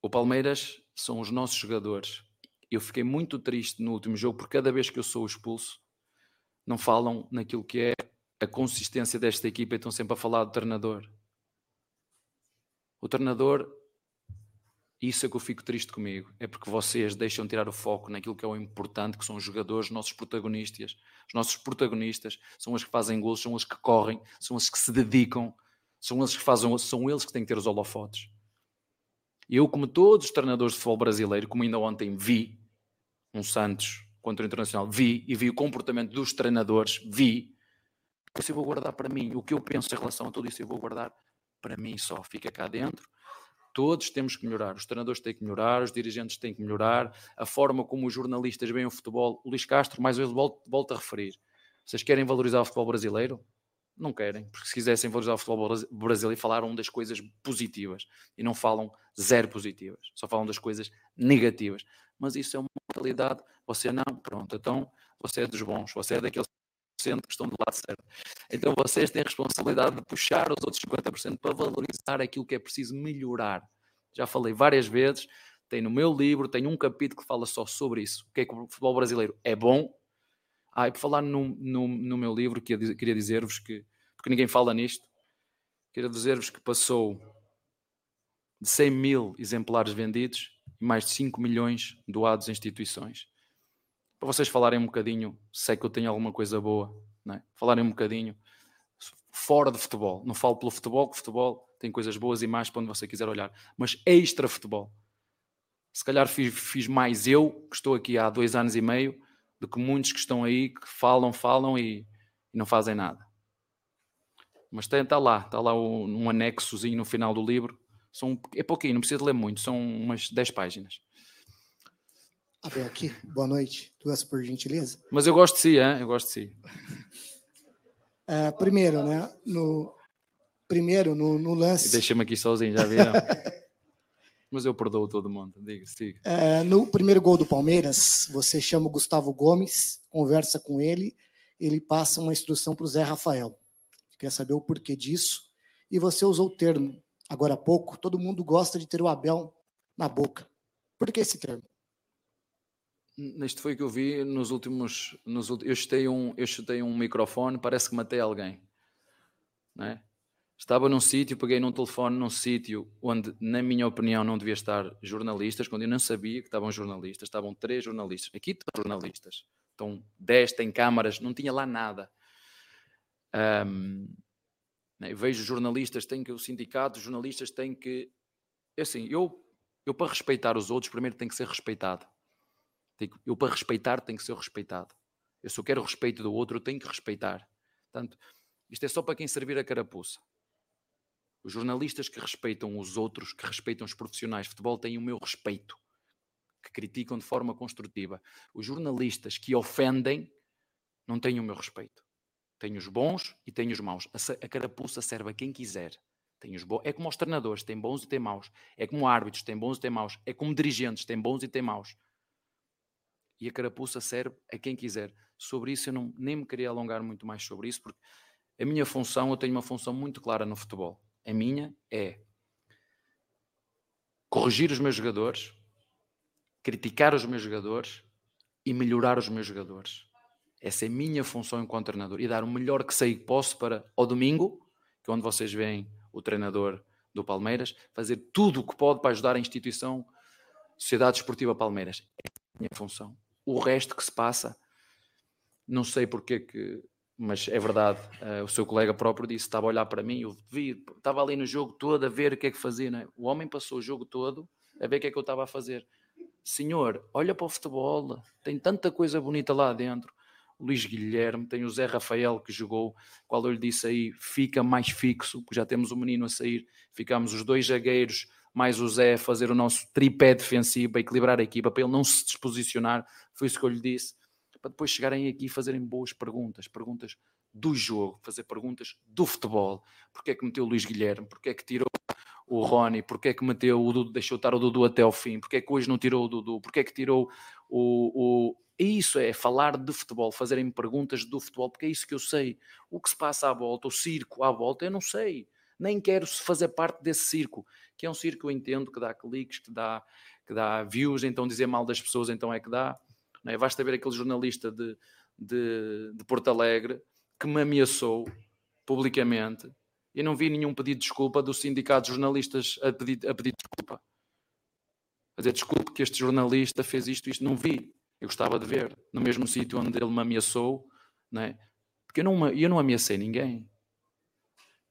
o Palmeiras são os nossos jogadores. Eu fiquei muito triste no último jogo, porque cada vez que eu sou expulso, não falam naquilo que é a consistência desta equipa e estão sempre a falar do treinador. O treinador, isso é que eu fico triste comigo, é porque vocês deixam tirar o foco naquilo que é o importante, que são os jogadores, os nossos protagonistas. Os nossos protagonistas são os que fazem gols, são os que correm, são os que se dedicam, são eles que fazem, são eles que têm que ter os holofotes. Eu, como todos os treinadores de futebol brasileiro, como ainda ontem vi um Santos contra o Internacional, vi e vi o comportamento dos treinadores, vi. Isso eu vou guardar para mim. O que eu penso em relação a tudo isso eu vou guardar para mim só. Fica cá dentro. Todos temos que melhorar. Os treinadores têm que melhorar, os dirigentes têm que melhorar, a forma como os jornalistas veem o futebol. O Luís Castro, mais uma vez, volta a referir. Vocês querem valorizar o futebol brasileiro? Não querem, porque se quisessem valorizar o futebol brasileiro, falaram das coisas positivas e não falam zero positivas, só falam das coisas negativas. Mas isso é uma mentalidade. Você não, pronto, então você é dos bons, você é daqueles que estão do lado certo. Então vocês têm a responsabilidade de puxar os outros 50% para valorizar aquilo que é preciso melhorar. Já falei várias vezes, tem no meu livro, tem um capítulo que fala só sobre isso. O que é que o futebol brasileiro é bom, ah, e por falar no, no, no meu livro, que queria dizer-vos que, porque ninguém fala nisto, queria dizer-vos que passou de 100 mil exemplares vendidos mais de 5 milhões doados a instituições. Para vocês falarem um bocadinho, sei que eu tenho alguma coisa boa, não é? falarem um bocadinho fora de futebol. Não falo pelo futebol, que futebol tem coisas boas e mais para onde você quiser olhar, mas extra futebol. Se calhar fiz, fiz mais eu, que estou aqui há dois anos e meio, do que muitos que estão aí que falam, falam e, e não fazem nada. Mas está lá, está lá um anexozinho no final do livro. São, é pouquinho, não precisa ler muito, são umas 10 páginas. Abel aqui, boa noite. Duas por gentileza. Mas eu gosto de si, hein? eu gosto de si. É, primeiro, né? No, primeiro, no, no lance. Deixa-me aqui sozinho, já viram? Mas eu perdoo todo mundo. Diga, siga. É, no primeiro gol do Palmeiras, você chama o Gustavo Gomes, conversa com ele, ele passa uma instrução para o Zé Rafael. Quer saber o porquê disso? E você usou o termo agora há pouco. Todo mundo gosta de ter o Abel na boca. Por que esse termo? Isto foi o que eu vi nos últimos. Nos, eu, chutei um, eu chutei um microfone, parece que matei alguém. Não é? Estava num sítio, peguei num telefone num sítio onde, na minha opinião, não devia estar jornalistas, quando eu não sabia que estavam jornalistas. Estavam três jornalistas. Aqui estão jornalistas. Estão dez, têm câmaras, não tinha lá nada. Um, né, eu vejo jornalistas, têm que, o sindicato, jornalistas têm que. É assim, eu, eu para respeitar os outros, primeiro tenho que ser respeitado. Eu para respeitar tenho que ser respeitado. Eu eu quero respeito do outro, tenho que respeitar. Portanto, isto é só para quem servir a carapuça. Os jornalistas que respeitam os outros, que respeitam os profissionais de futebol, têm o meu respeito, que criticam de forma construtiva. Os jornalistas que ofendem não têm o meu respeito. Tenho os bons e tenho os maus. A carapuça serve a quem quiser. Tem os É como os treinadores, tem bons e tem maus. É como árbitros, tem bons e tem maus. É como dirigentes, tem bons e tem maus. E a carapuça serve a quem quiser. Sobre isso eu não, nem me queria alongar muito mais sobre isso, porque a minha função, eu tenho uma função muito clara no futebol a minha é corrigir os meus jogadores, criticar os meus jogadores e melhorar os meus jogadores. Essa é a minha função enquanto treinador e dar o melhor que sei que posso para ao domingo, que é onde vocês veem o treinador do Palmeiras, fazer tudo o que pode para ajudar a instituição Sociedade Esportiva Palmeiras. É a minha função. O resto que se passa, não sei porque que mas é verdade, uh, o seu colega próprio disse, estava a olhar para mim, eu vi, estava ali no jogo todo a ver o que é que fazia, é? o homem passou o jogo todo a ver o que é que eu estava a fazer. Senhor, olha para o futebol, tem tanta coisa bonita lá dentro. Luís Guilherme, tem o Zé Rafael que jogou, qual eu lhe disse aí, fica mais fixo, porque já temos o menino a sair, ficamos os dois zagueiros, mais o Zé a fazer o nosso tripé defensivo, para equilibrar a equipa, para ele não se desposicionar, foi isso que eu lhe disse, para depois chegarem aqui e fazerem boas perguntas, perguntas do jogo, fazer perguntas do futebol. Porquê é que meteu o Luís Guilherme? Porquê é que tirou o Rony? Porquê é que meteu o Dudu, deixou estar o Dudu até ao fim? Porquê é que hoje não tirou o Dudu? Porquê é que tirou o, o... Isso é falar de futebol, fazerem perguntas do futebol, porque é isso que eu sei. O que se passa à volta, o circo à volta, eu não sei. Nem quero fazer parte desse circo, que é um circo que eu entendo que dá cliques, que dá, que dá views, então dizer mal das pessoas, então é que dá. Não é? Basta ver aquele jornalista de, de, de Porto Alegre que me ameaçou publicamente e não vi nenhum pedido de desculpa do sindicato de jornalistas a pedir, a pedir desculpa. A dizer desculpe que este jornalista fez isto, isto. Não vi. Eu gostava de ver. No mesmo sítio onde ele me ameaçou, não é? Porque eu não, eu não ameacei ninguém.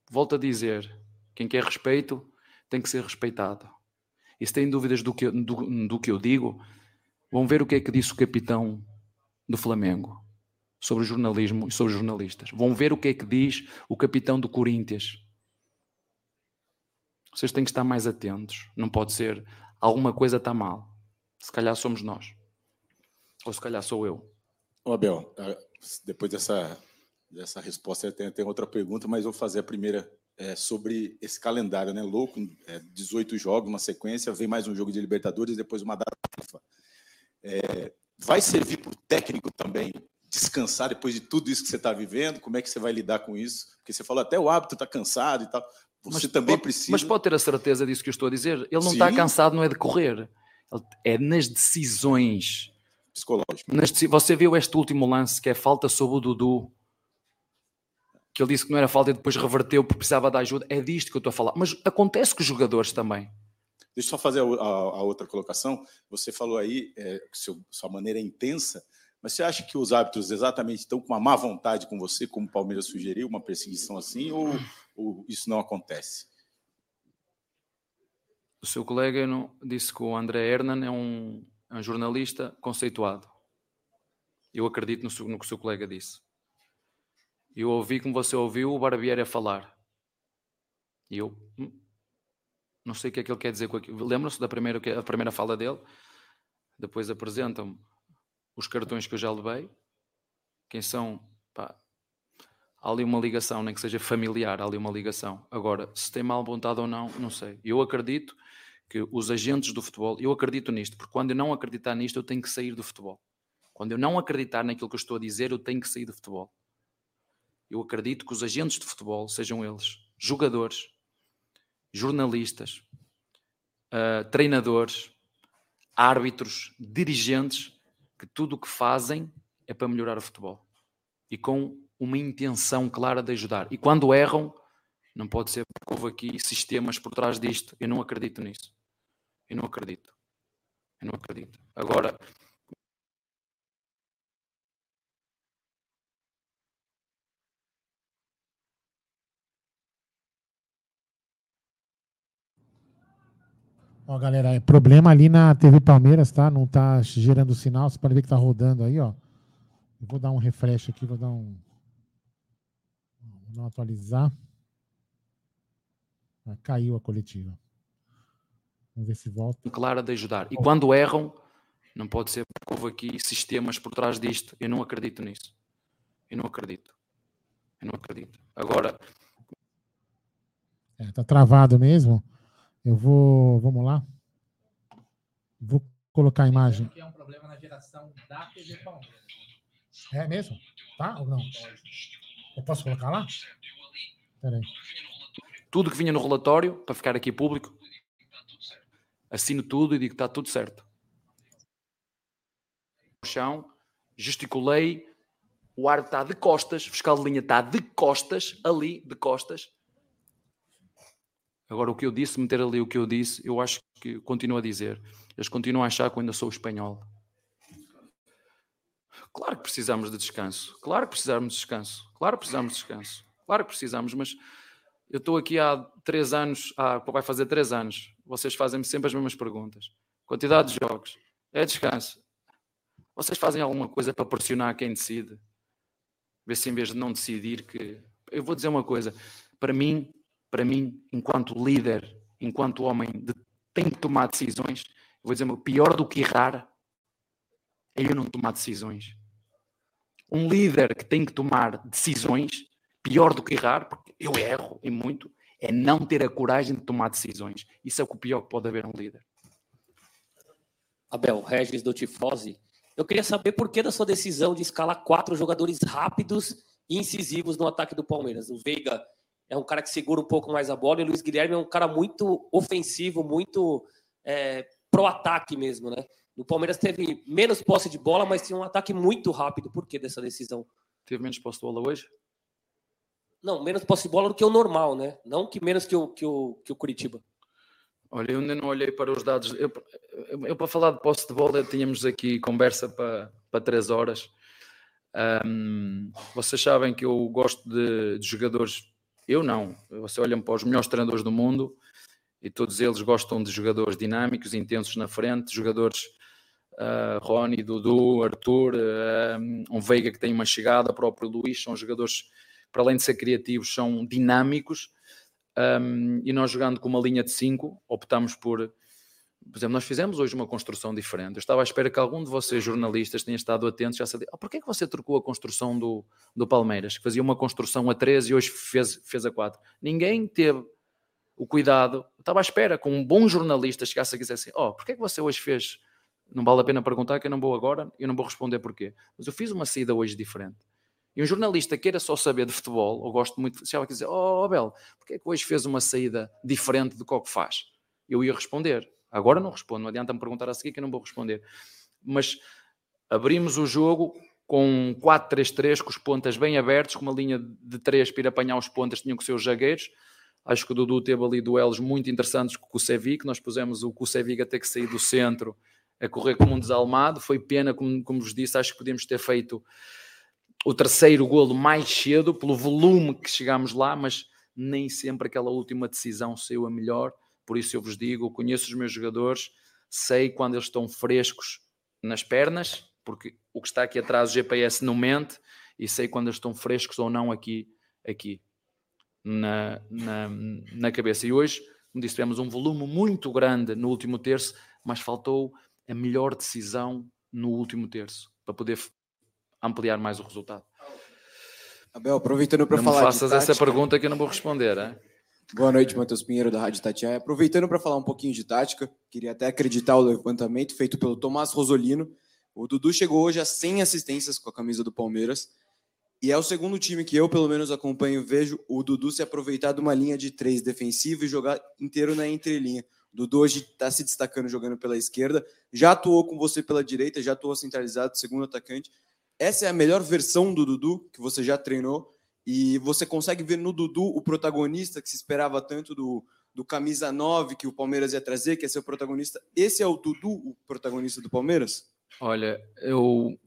Volto a dizer: quem quer respeito tem que ser respeitado. E se têm dúvidas do que, do, do que eu digo, vão ver o que é que disse o capitão do Flamengo sobre o jornalismo e sobre os jornalistas. Vão ver o que é que diz o capitão do Corinthians. Vocês têm que estar mais atentos. Não pode ser alguma coisa está mal. Se calhar somos nós. Ou se calhar sou eu. Ô Abel, ah, depois dessa, dessa resposta, tem, tem outra pergunta, mas vou fazer a primeira é, sobre esse calendário, né? Louco, é, 18 jogos, uma sequência, vem mais um jogo de Libertadores, depois uma data FIFA. É, vai servir para o técnico também descansar depois de tudo isso que você está vivendo? Como é que você vai lidar com isso? Porque você falou até o hábito está cansado e tal. Você mas, também precisa. Mas pode ter a certeza disso que eu estou a dizer. Ele não está cansado, não é de correr. É nas decisões. Psicológicas. Você viu este último lance que é falta sobre o Dudu? Que ele disse que não era falta e depois reverteu porque precisava de ajuda. É disto que eu estou a falar. Mas acontece com os jogadores também. Deixa eu só fazer a, a, a outra colocação. Você falou aí é, que seu, sua maneira é intensa mas você acha que os árbitros exatamente estão com uma má vontade com você, como o Palmeiras sugeriu, uma perseguição assim, ou, ou isso não acontece? O seu colega não, disse que o André Hernan é um, é um jornalista conceituado. Eu acredito no, no, que o seu colega disse. Eu ouvi, como você ouviu, o Barbieri a falar. E eu hum, não sei o que é que ele quer dizer com aquilo. Lembram-se da primeira, a primeira fala dele? Depois apresentam-me os cartões que eu já levei, quem são, pá, há ali uma ligação, nem que seja familiar, há ali uma ligação. Agora, se tem mal vontade ou não, não sei. Eu acredito que os agentes do futebol, eu acredito nisto, porque quando eu não acreditar nisto, eu tenho que sair do futebol. Quando eu não acreditar naquilo que eu estou a dizer, eu tenho que sair do futebol. Eu acredito que os agentes de futebol, sejam eles jogadores, jornalistas, uh, treinadores, árbitros, dirigentes, que tudo o que fazem é para melhorar o futebol e com uma intenção clara de ajudar. E quando erram, não pode ser porque houve aqui sistemas por trás disto. Eu não acredito nisso. Eu não acredito. Eu não acredito. Agora, Ó, galera, é problema ali na TV Palmeiras, tá? Não tá gerando sinal. Você pode ver que tá rodando aí, ó. Eu vou dar um refresh aqui, vou dar um. Vou dar um atualizar. Ah, caiu a coletiva. Vamos ver se volta. Clara de ajudar. E quando erram, não pode ser porque houve aqui sistemas por trás disto. Eu não acredito nisso. Eu não acredito. Eu não acredito. Agora. É, tá travado mesmo. Eu vou. Vamos lá. Vou colocar a imagem. Que é um problema na geração da TV Palmeiras. É mesmo? Tá ou não? Eu posso colocar lá? Peraí. Tudo que vinha no relatório, para ficar aqui público, assino tudo e digo que está tudo certo. No chão, gesticulei, o ar está de costas, o fiscal de linha está de costas, ali, de costas, Agora, o que eu disse, meter ali o que eu disse, eu acho que continuo a dizer. Eles continuam a achar que eu ainda sou espanhol. Claro que precisamos de descanso. Claro que precisamos de descanso. Claro que precisamos de descanso. Claro que precisamos, mas eu estou aqui há três anos, há, vai fazer três anos. Vocês fazem-me sempre as mesmas perguntas. Quantidade de jogos. É descanso. Vocês fazem alguma coisa para pressionar quem decide? Ver se em vez de não decidir que. Eu vou dizer uma coisa. Para mim, para mim, enquanto líder, enquanto homem, de, tem que tomar decisões. Eu vou dizer uma pior do que errar é eu não tomar decisões. Um líder que tem que tomar decisões, pior do que errar, porque eu erro e muito, é não ter a coragem de tomar decisões. Isso é o pior que pode haver um líder. Abel, Regis do Tifose. Eu queria saber por que da sua decisão de escalar quatro jogadores rápidos e incisivos no ataque do Palmeiras. O Veiga é um cara que segura um pouco mais a bola e o Luiz Guilherme é um cara muito ofensivo, muito é, pro ataque mesmo, né? O Palmeiras teve menos posse de bola, mas tinha um ataque muito rápido. Por que dessa decisão? Teve menos posse de bola hoje? Não, menos posse de bola do que o normal, né? Não que menos que o, que o, que o Curitiba. Olha, eu ainda não olhei para os dados. Eu, eu, eu para falar de posse de bola, tínhamos aqui conversa para, para três horas. Um, vocês sabem que eu gosto de, de jogadores. Eu não. Você olham para os melhores treinadores do mundo e todos eles gostam de jogadores dinâmicos, intensos na frente, jogadores uh, Rony, Dudu, Arthur, uh, um Veiga que tem uma chegada, próprio Luís, são jogadores, para além de ser criativos, são dinâmicos. Um, e nós jogando com uma linha de 5, optamos por. Por exemplo, nós fizemos hoje uma construção diferente. Eu estava à espera que algum de vocês, jornalistas, tenha estado atento já sabia. Oh, porquê é que você trocou a construção do, do Palmeiras? Que fazia uma construção a 3 e hoje fez, fez a 4. Ninguém teve o cuidado. Eu estava à espera que um bom jornalista chegasse a dizer assim: Oh, porquê é que você hoje fez não vale a pena perguntar que eu não vou agora, eu não vou responder porquê. Mas eu fiz uma saída hoje diferente. E um jornalista queira só saber de futebol, ou gosto muito, se ela quiser, oh Abel, porquê é que hoje fez uma saída diferente do que o que faz? Eu ia responder. Agora não respondo, não adianta me perguntar a seguir que eu não vou responder. Mas abrimos o jogo com 4-3-3, com os pontas bem abertos, com uma linha de 3 para ir apanhar os pontas, tinham que ser os zagueiros. Acho que o Dudu teve ali duelos muito interessantes com o Kusevic, nós pusemos o Kusevic a ter que sair do centro a correr como um desalmado. Foi pena, como, como vos disse, acho que podíamos ter feito o terceiro golo mais cedo, pelo volume que chegámos lá, mas nem sempre aquela última decisão saiu a melhor. Por isso eu vos digo, conheço os meus jogadores, sei quando eles estão frescos nas pernas, porque o que está aqui atrás, o GPS não mente, e sei quando eles estão frescos ou não aqui, aqui na, na, na cabeça. E hoje, como disse, tivemos um volume muito grande no último terço, mas faltou a melhor decisão no último terço para poder ampliar mais o resultado. Abel, aproveitando para falar. Não faças essa pergunta que eu não vou responder. Hein? Boa noite, Matheus Pinheiro, da Rádio Tatiaia. Aproveitando para falar um pouquinho de tática, queria até acreditar o levantamento feito pelo Tomás Rosolino. O Dudu chegou hoje a 100 assistências com a camisa do Palmeiras. E é o segundo time que eu, pelo menos, acompanho vejo o Dudu se aproveitar de uma linha de três defensiva e jogar inteiro na entrelinha. Dudu hoje está se destacando jogando pela esquerda, já atuou com você pela direita, já atuou centralizado, segundo atacante. Essa é a melhor versão do Dudu que você já treinou e você consegue ver no Dudu o protagonista que se esperava tanto do, do camisa 9 que o Palmeiras ia trazer, que é ser o protagonista. Esse é o Dudu, o protagonista do Palmeiras? Olha, eu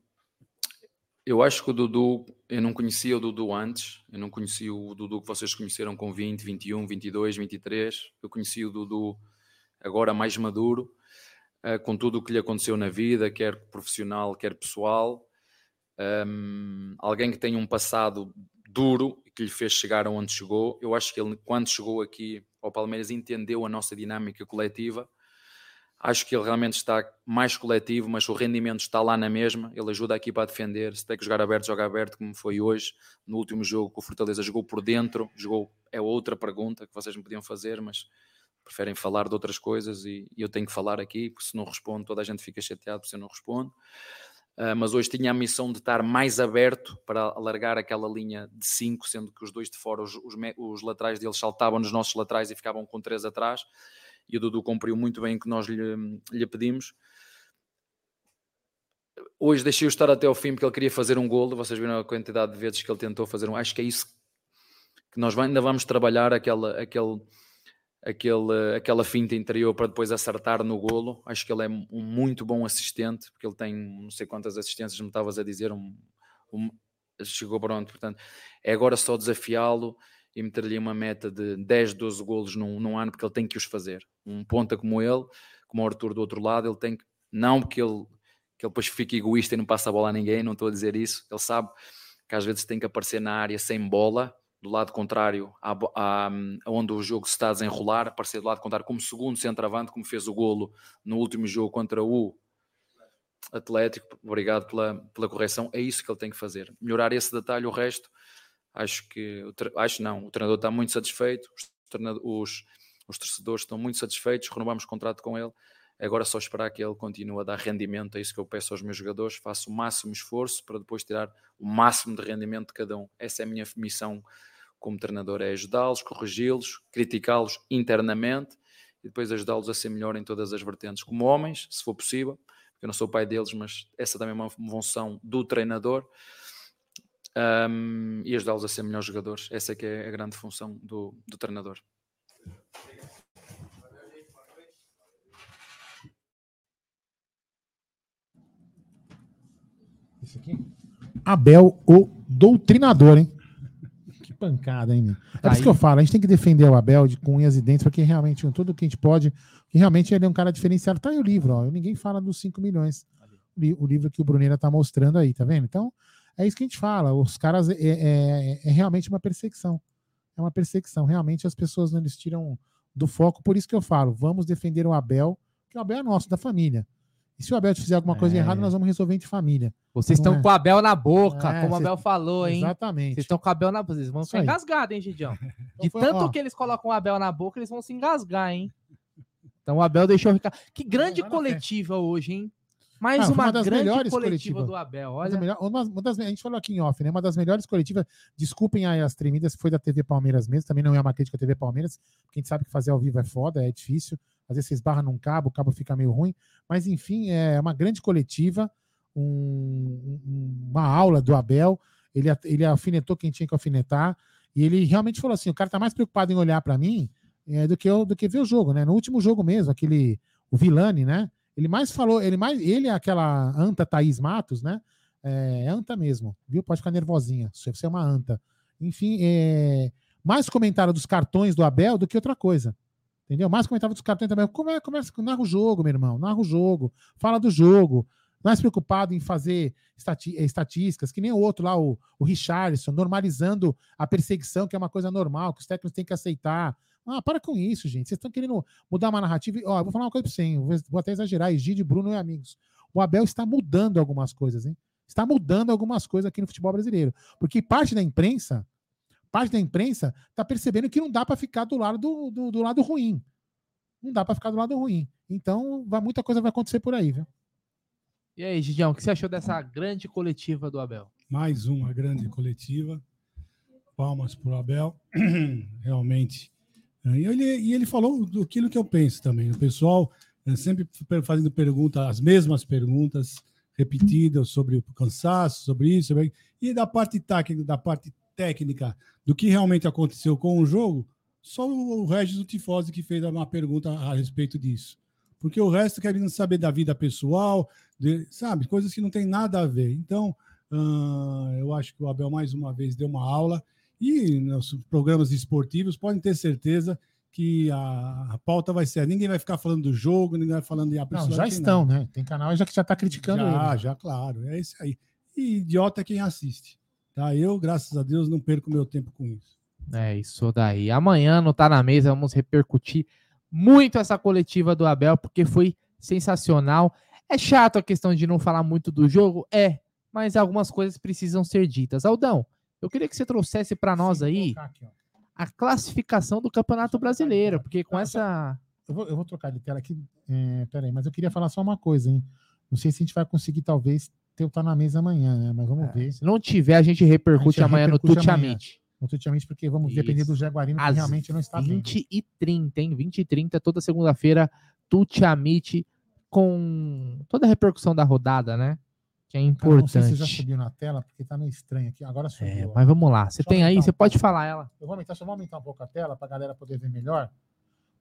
eu acho que o Dudu, eu não conhecia o Dudu antes, eu não conhecia o Dudu que vocês conheceram com 20, 21, 22, 23. Eu conheci o Dudu agora mais maduro, uh, com tudo o que lhe aconteceu na vida, quer profissional, quer pessoal. Um, alguém que tem um passado duro que lhe fez chegar aonde chegou. Eu acho que ele, quando chegou aqui ao Palmeiras, entendeu a nossa dinâmica coletiva. Acho que ele realmente está mais coletivo, mas o rendimento está lá na mesma. Ele ajuda aqui para defender. Se tem que jogar aberto, joga aberto, como foi hoje. No último jogo, o Fortaleza jogou por dentro. Jogou, é outra pergunta que vocês me podiam fazer, mas preferem falar de outras coisas e, eu tenho que falar aqui, porque se não respondo, toda a gente fica chateado se eu não respondo. Uh, mas hoje tinha a missão de estar mais aberto para alargar aquela linha de 5, sendo que os dois de fora, os, os, os, laterais deles saltavam nos nossos laterais e ficavam com três atrás. E o Dudu cumpriu muito bem o que nós lhe, lhe pedimos. Hoje deixei-o estar até ao fim porque ele queria fazer um golo. Vocês viram a quantidade de vezes que ele tentou fazer um. Acho que é isso que nós ainda vamos trabalhar aquela, aquele aquele, aquela finta interior para depois acertar no golo. Acho que ele é um muito bom assistente, porque ele tem não sei quantas assistências me estavas a dizer, um, um, chegou pronto. Portanto, é agora só desafiá-lo e meter-lhe uma meta de 10, 12 golos num, num, ano, porque ele tem que os fazer. Um ponta como ele, como o Arthur do outro lado, ele tem que, não porque ele, que ele depois fique egoísta e não passa a bola a ninguém, não estou a dizer isso, ele sabe que às vezes tem que aparecer na área sem bola, do lado contrário, à, onde o jogo se está a desenrolar, aparecer do lado contrário como segundo centroavante, como fez o golo no último jogo contra o Atlético. Obrigado pela, pela correção. É isso que ele tem que fazer. Melhorar esse detalhe, o resto, acho que, acho não, o treinador está muito satisfeito, os, os, os torcedores estão muito satisfeitos, renovamos o contrato com ele. Agora só esperar que ele continue a dar rendimento, é isso que eu peço aos meus jogadores, faço o máximo esforço para depois tirar o máximo de rendimento de cada um. Essa é a minha missão como treinador, é ajudá-los, corrigi-los, criticá-los internamente e depois ajudá-los a ser melhor em todas as vertentes, como homens, se for possível, eu não sou pai deles, mas essa também é uma função do treinador, um, e ajudá-los a ser melhores jogadores. Essa é que é a grande função do, do treinador. Isso aqui? Abel, o doutrinador, hein? Que pancada, hein, meu? É isso que eu falo, a gente tem que defender o Abel de, com unhas e dentes, porque realmente, tudo que a gente pode, que realmente ele é um cara diferenciado. Tá aí o livro, ó. Ninguém fala dos 5 milhões. O livro que o Bruneira tá mostrando aí, tá vendo? Então, é isso que a gente fala. Os caras é, é- é realmente uma perseguição. É uma perseguição. Realmente as pessoas não eles tiram do foco. Por isso que eu falo, vamos defender o Abel, que o Abel é nosso, da família. E se o Abel fizer alguma coisa É. errada, nós vamos resolver entre família. Vocês estão é? com o Abel na boca, É, como o Abel falou, hein? Exatamente. Vocês estão com o Abel na boca. Vocês vão ficar engasgados, hein, Gidião? De foi- tanto ó. que eles colocam o Abel na boca, eles vão se engasgar, hein? Então o Abel deixou ficar. Que grande coletiva hoje, hein? Mais Ah, foi uma, das melhores coletiva do Abel. Uma das Olha, uma, uma das, a gente falou aqui em off, né? Uma das melhores coletivas. Desculpem aí as tremidas, foi da TV Palmeiras mesmo. Também não é uma crítica à TV Palmeiras, porque a gente sabe que fazer ao vivo é foda, é difícil. Às vezes você esbarra num cabo, o cabo fica meio ruim. Mas, enfim, é uma grande coletiva, um- um- uma aula do Abel. Ele, ele alfinetou quem tinha que alfinetar. E ele realmente falou assim: o cara tá mais preocupado em olhar para mim é, do, que eu, do que ver o jogo, né? No último jogo mesmo, aquele. O Vilani, né? Ele mais falou, ele mais. Ele é aquela anta Thaís Matos, né? É, é anta mesmo, viu? Pode ficar nervosinha. Você é uma anta. Enfim, é, mais comentário dos cartões do Abel do que outra coisa. Entendeu? Mais comentário dos cartões também. Come, começa, narra o jogo, meu irmão. Narra o jogo. Fala do jogo. Mais preocupado em fazer estati- eh, estatísticas, que nem o outro lá, o, o Richarlison, normalizando a perseguição, que é uma coisa normal, que os técnicos têm que aceitar. Ah, para com isso, gente. Vocês estão querendo mudar uma narrativa. e, Ó, eu vou falar uma coisa para você, hein? Vou, até exagerar. Egídio, Bruno e amigos. O Abel está mudando algumas coisas, hein? Está mudando algumas coisas aqui no futebol brasileiro. Porque parte da imprensa, parte da imprensa está percebendo que não dá para ficar do lado do, do, do lado ruim. Não dá para ficar do lado ruim. Então, vai, muita coisa vai acontecer por aí, viu? E aí, Gidião, o que você achou dessa grande coletiva do Abel? Mais uma grande coletiva. Palmas para o Abel. Realmente. E ele, e ele falou do aquilo que eu penso também. O pessoal eh, sempre fazendo perguntas, as mesmas perguntas repetidas sobre o cansaço, sobre isso, sobre... e da parte técnica, da parte técnica, do que realmente aconteceu com o jogo, só o Regis Tifose que fez uma pergunta a respeito disso. Porque o resto querendo saber da vida pessoal, de- sabe, coisas que não tem nada a ver. Então, ah, eu acho que o Abel mais uma vez deu uma aula e nos programas esportivos podem ter certeza que a, a pauta vai ser. Ninguém vai ficar falando do jogo, ninguém vai falando de Não, já estão, nada. né? Tem canal já que já está criticando Já, ele. já, claro. É isso aí. E idiota é quem assiste. Tá? Eu, graças a Deus, não perco meu tempo com isso. É isso daí. Amanhã no Tá na Mesa vamos repercutir muito essa coletiva do Abel, porque foi sensacional. É chato a questão de não falar muito do jogo? É, mas algumas coisas precisam ser ditas. Aldão, eu queria que você trouxesse para nós aí a classificação do Campeonato Brasileiro, porque com essa. Eu vou, eu vou trocar de tela aqui. É, peraí, mas eu queria falar só uma coisa, hein? Não sei se a gente vai conseguir, talvez, ter o Tá na Mesa amanhã, né? Mas vamos ver. Se não tiver, a gente repercute A gente amanhã no repercute Tuti amanhã. Amit. No Tuti Amit, porque vamos depender Isso. do Jaguarino, que Às realmente não está bem. 20 e 30, hein? 20 e 30, toda segunda-feira, Tuti Amit com toda a repercussão da rodada, né? Que é Cara, não sei importante. se já subiu na tela, porque tá meio estranho aqui. Agora subiu. É, mas vamos lá. Você tem aí, aumentar você um pode pouco. falar ela. Eu vou aumentar, só vou aumentar um pouco a tela para a galera poder ver melhor.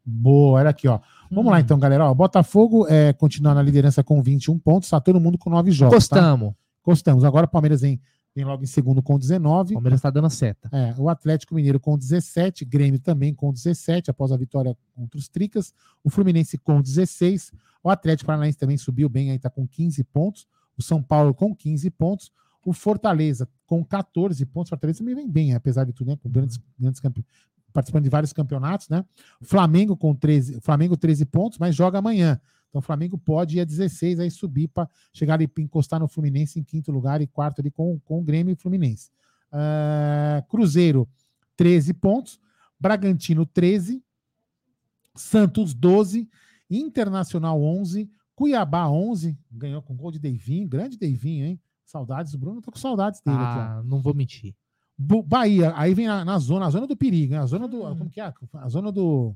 Boa, olha aqui, ó. Vamos Hum. lá então, galera. Ó, Botafogo é, continua na liderança com 21 pontos, tá todo mundo com 9 jogos. tá? Encostamos. Encostamos. Agora o Palmeiras vem, vem logo em segundo com 19. O Palmeiras tá dando seta. É, o Atlético Mineiro com 17, Grêmio também com 17, após a vitória contra os Tricas. O Fluminense com 16. O Atlético Paranaense também subiu bem, aí tá com 15 pontos. O São Paulo com 15 pontos. O Fortaleza com 14 pontos. Fortaleza também vem bem, apesar de tudo, né? Com grandes, grandes campe... participando de vários campeonatos, né? O Flamengo com 13, Flamengo 13 pontos, mas joga amanhã. Então o Flamengo pode ir a 16 aí subir para chegar ali encostar no Fluminense em quinto lugar e quarto ali com, com o Grêmio e Fluminense. Ah, Cruzeiro 13 pontos, Bragantino 13, Santos 12, Internacional 11, Cuiabá 11, ganhou com gol de Deivinho, grande Deivinho, hein? Saudades do Bruno, tô com saudades dele aqui. Ah, não vou mentir. Bahia, aí vem na, na zona, a zona do perigo, né? a zona do, como que é? A zona do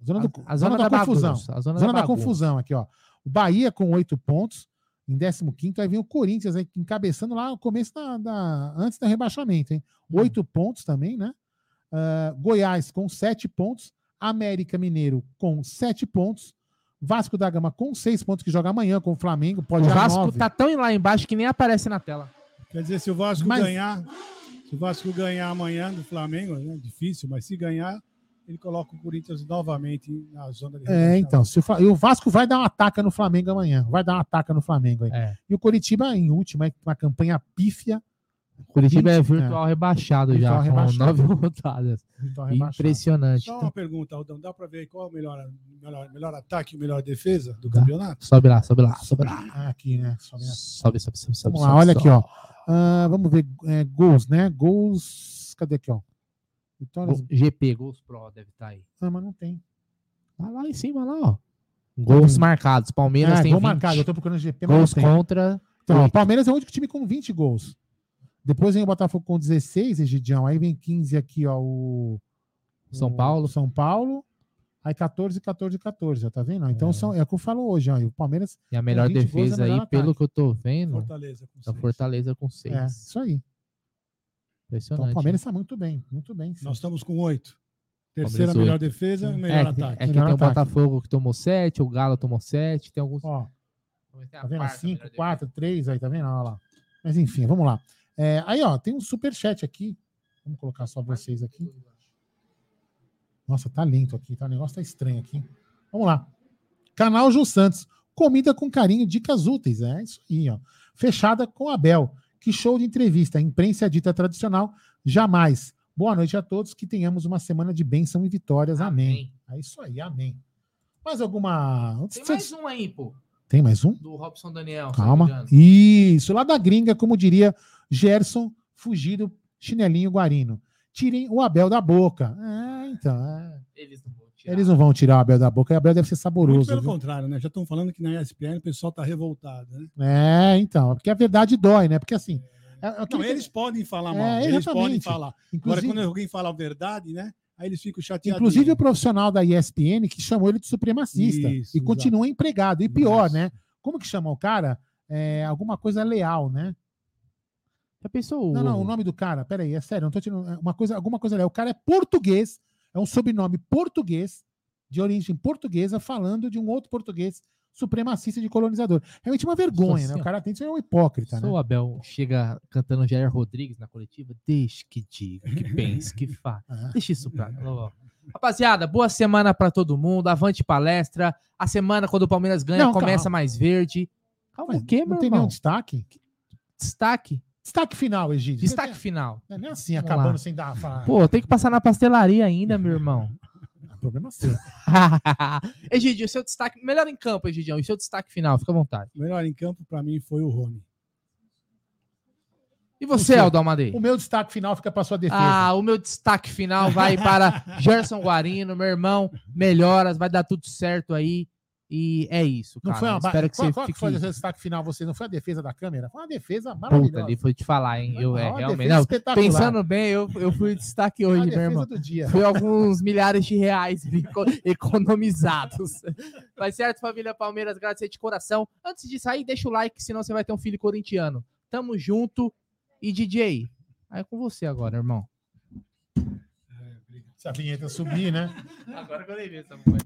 a zona, do, a zona da confusão, bagunça, a zona zona, da da, confusão aqui, ó. O Bahia com oito pontos, em 15 aí vem o Corinthians aí, encabeçando lá no começo da, da- antes do rebaixamento, hein? Hum. Oito pontos também, né? Ah, Goiás com sete pontos, América Mineiro com sete pontos, Vasco da Gama com seis pontos que joga amanhã com o Flamengo, pode O Vasco nove. tá tão lá embaixo que nem aparece na tela. Quer dizer, se o Vasco Mas- ganhar, se o Vasco ganhar amanhã do Flamengo, é difícil, mas se ganhar, ele coloca o Corinthians novamente na zona de É, então, se o, Fla- e o Vasco vai dar um ataque no Flamengo amanhã. Vai dar um ataque no Flamengo aí. É. E o Curitiba em última, uma campanha pífia. Curitiba é 20, virtual rebaixado Virtual já, rebaixado. com nove rodadas. Impressionante. Só uma pergunta, Aldão, dá para ver aí qual é o melhor, melhor, melhor ataque e melhor defesa do campeonato? Sobe lá, sobe lá, sobe lá. Ah, aqui, né? Sobe, né? Sobe, sobe, sobe, sobe. Vamos lá, sobe, olha sobe. aqui, ó. Ah, vamos ver é, gols, né? Gols. Cadê aqui, ó? Vitórias. GP, Gols Pro deve estar aí. Ah, mas não tem. Tá lá em cima, lá, ó. Gols Tem. marcados. Palmeiras Ah, tem gol 20. marcado. Eu tô procurando GP, mas Gols não tem. contra. Então. Palmeiras é o único time com 20 gols. Depois vem o Botafogo com 16, Egidião. Aí vem 15 aqui, ó. O, São o Paulo. São Paulo. Aí 14, 14, 14, ó, tá vendo? Então são, é o que eu falo hoje, ó. e O Palmeiras. E a melhor 20 gols, é defesa o melhor aí, pelo que eu tô vendo. Fortaleza com da Fortaleza com 6. É, isso aí. Impressionante. Então o Palmeiras está muito bem, muito bem. sim. Nós estamos com oito. Terceira Palmeiras melhor oito. defesa, É, melhor que- ataque. É que Melhor tem o ataque. Botafogo que tomou 7, o Galo tomou 7, tem alguns. Ó, a Tá vendo? quarta 5, melhor 4, 3, aí, tá vendo? Olha lá. Mas enfim, vamos lá. É, aí, ó, tem um superchat aqui. Vamos colocar só vocês aqui. Nossa, tá lento aqui, tá? O negócio tá estranho aqui. Vamos lá. Canal Jô Santos. Comida com carinho, dicas úteis. É isso aí, ó. Fechada com Abel. Que show de entrevista. Imprensa dita tradicional. Jamais. Boa noite a todos. Que tenhamos uma semana de bênção e vitórias. Amém. É isso aí, amém. Mais alguma. Tem mais um aí, pô. Tem mais um? Do Robson Daniel. Calma. Isso, lá da gringa, como diria Gerson, fugido, chinelinho guarino. Tirem o Abel da boca. É, então. é. Eles não vão tirar. Eles não vão tirar o Abel da boca, o Abel deve ser Muito saboroso. pelo viu? contrário, né? Já estão falando que na ESPN o pessoal está revoltado, né? É, então. Porque a verdade dói, né? Porque assim. é- é Não, que- eles podem falar É, mal, eles exatamente. podem falar. Inclusive- Agora, quando alguém fala a verdade, né? Aí eles ficam chateados. Inclusive o profissional da ESPN que chamou ele de supremacista Isso, e exato. continua empregado. E pior, né? Como que chama o cara? É, alguma coisa leal, né? Já pensou? Não, não, o nome do cara, peraí, é sério, não tô tirando. é Uma coisa, alguma coisa leal. O cara é português, é um sobrenome português, de origem portuguesa, falando de um outro português supremacista de colonizador. Realmente uma vergonha, né? assim, O ó. cara tem que ser um hipócrita, né? o Abel chega cantando Jair Rodrigues na coletiva, deixe que diga, que pense, que faça. Deixa isso pra lá. Rapaziada, boa semana pra todo mundo. Avante palestra. A semana, quando o Palmeiras ganha, Não, começa calma. mais verde. Calma, o quê, Não meu tem irmão? nenhum destaque? Destaque? Destaque final, Egídio. Destaque final. Não é nem assim, Vamos acabando lá. sem dar. Falar. Pô, tem que passar na pastelaria ainda, meu irmão. Problema seu. Egidio, seu destaque. Melhor em campo, Egidião. E seu destaque final, fica à vontade. Melhor em campo para mim foi o Rony. E você, Aldo Amadei? O meu destaque final fica para sua defesa. Ah, o meu destaque final vai para Gerson Guarino, meu irmão. Melhoras, vai dar tudo certo aí. E é isso, Não cara. foi uma ba- Espero que qual, você qual que fique. foi o destaque final? Você não foi a defesa da câmera? Foi uma defesa Puta, maravilhosa. ali foi te falar, hein? Eu, é, realmente. Não, pensando bem, eu, eu fui destaque hoje, meu defesa irmão. do dia. Foi alguns milhares de reais economizados. Vai certo, família Palmeiras, agradecer de coração. Antes de sair, deixa o like, senão você vai ter um filho corintiano. Tamo junto. E DJ, aí é com você agora, irmão. Se a vinheta subir, né? Agora que eu lembrei essa moeda.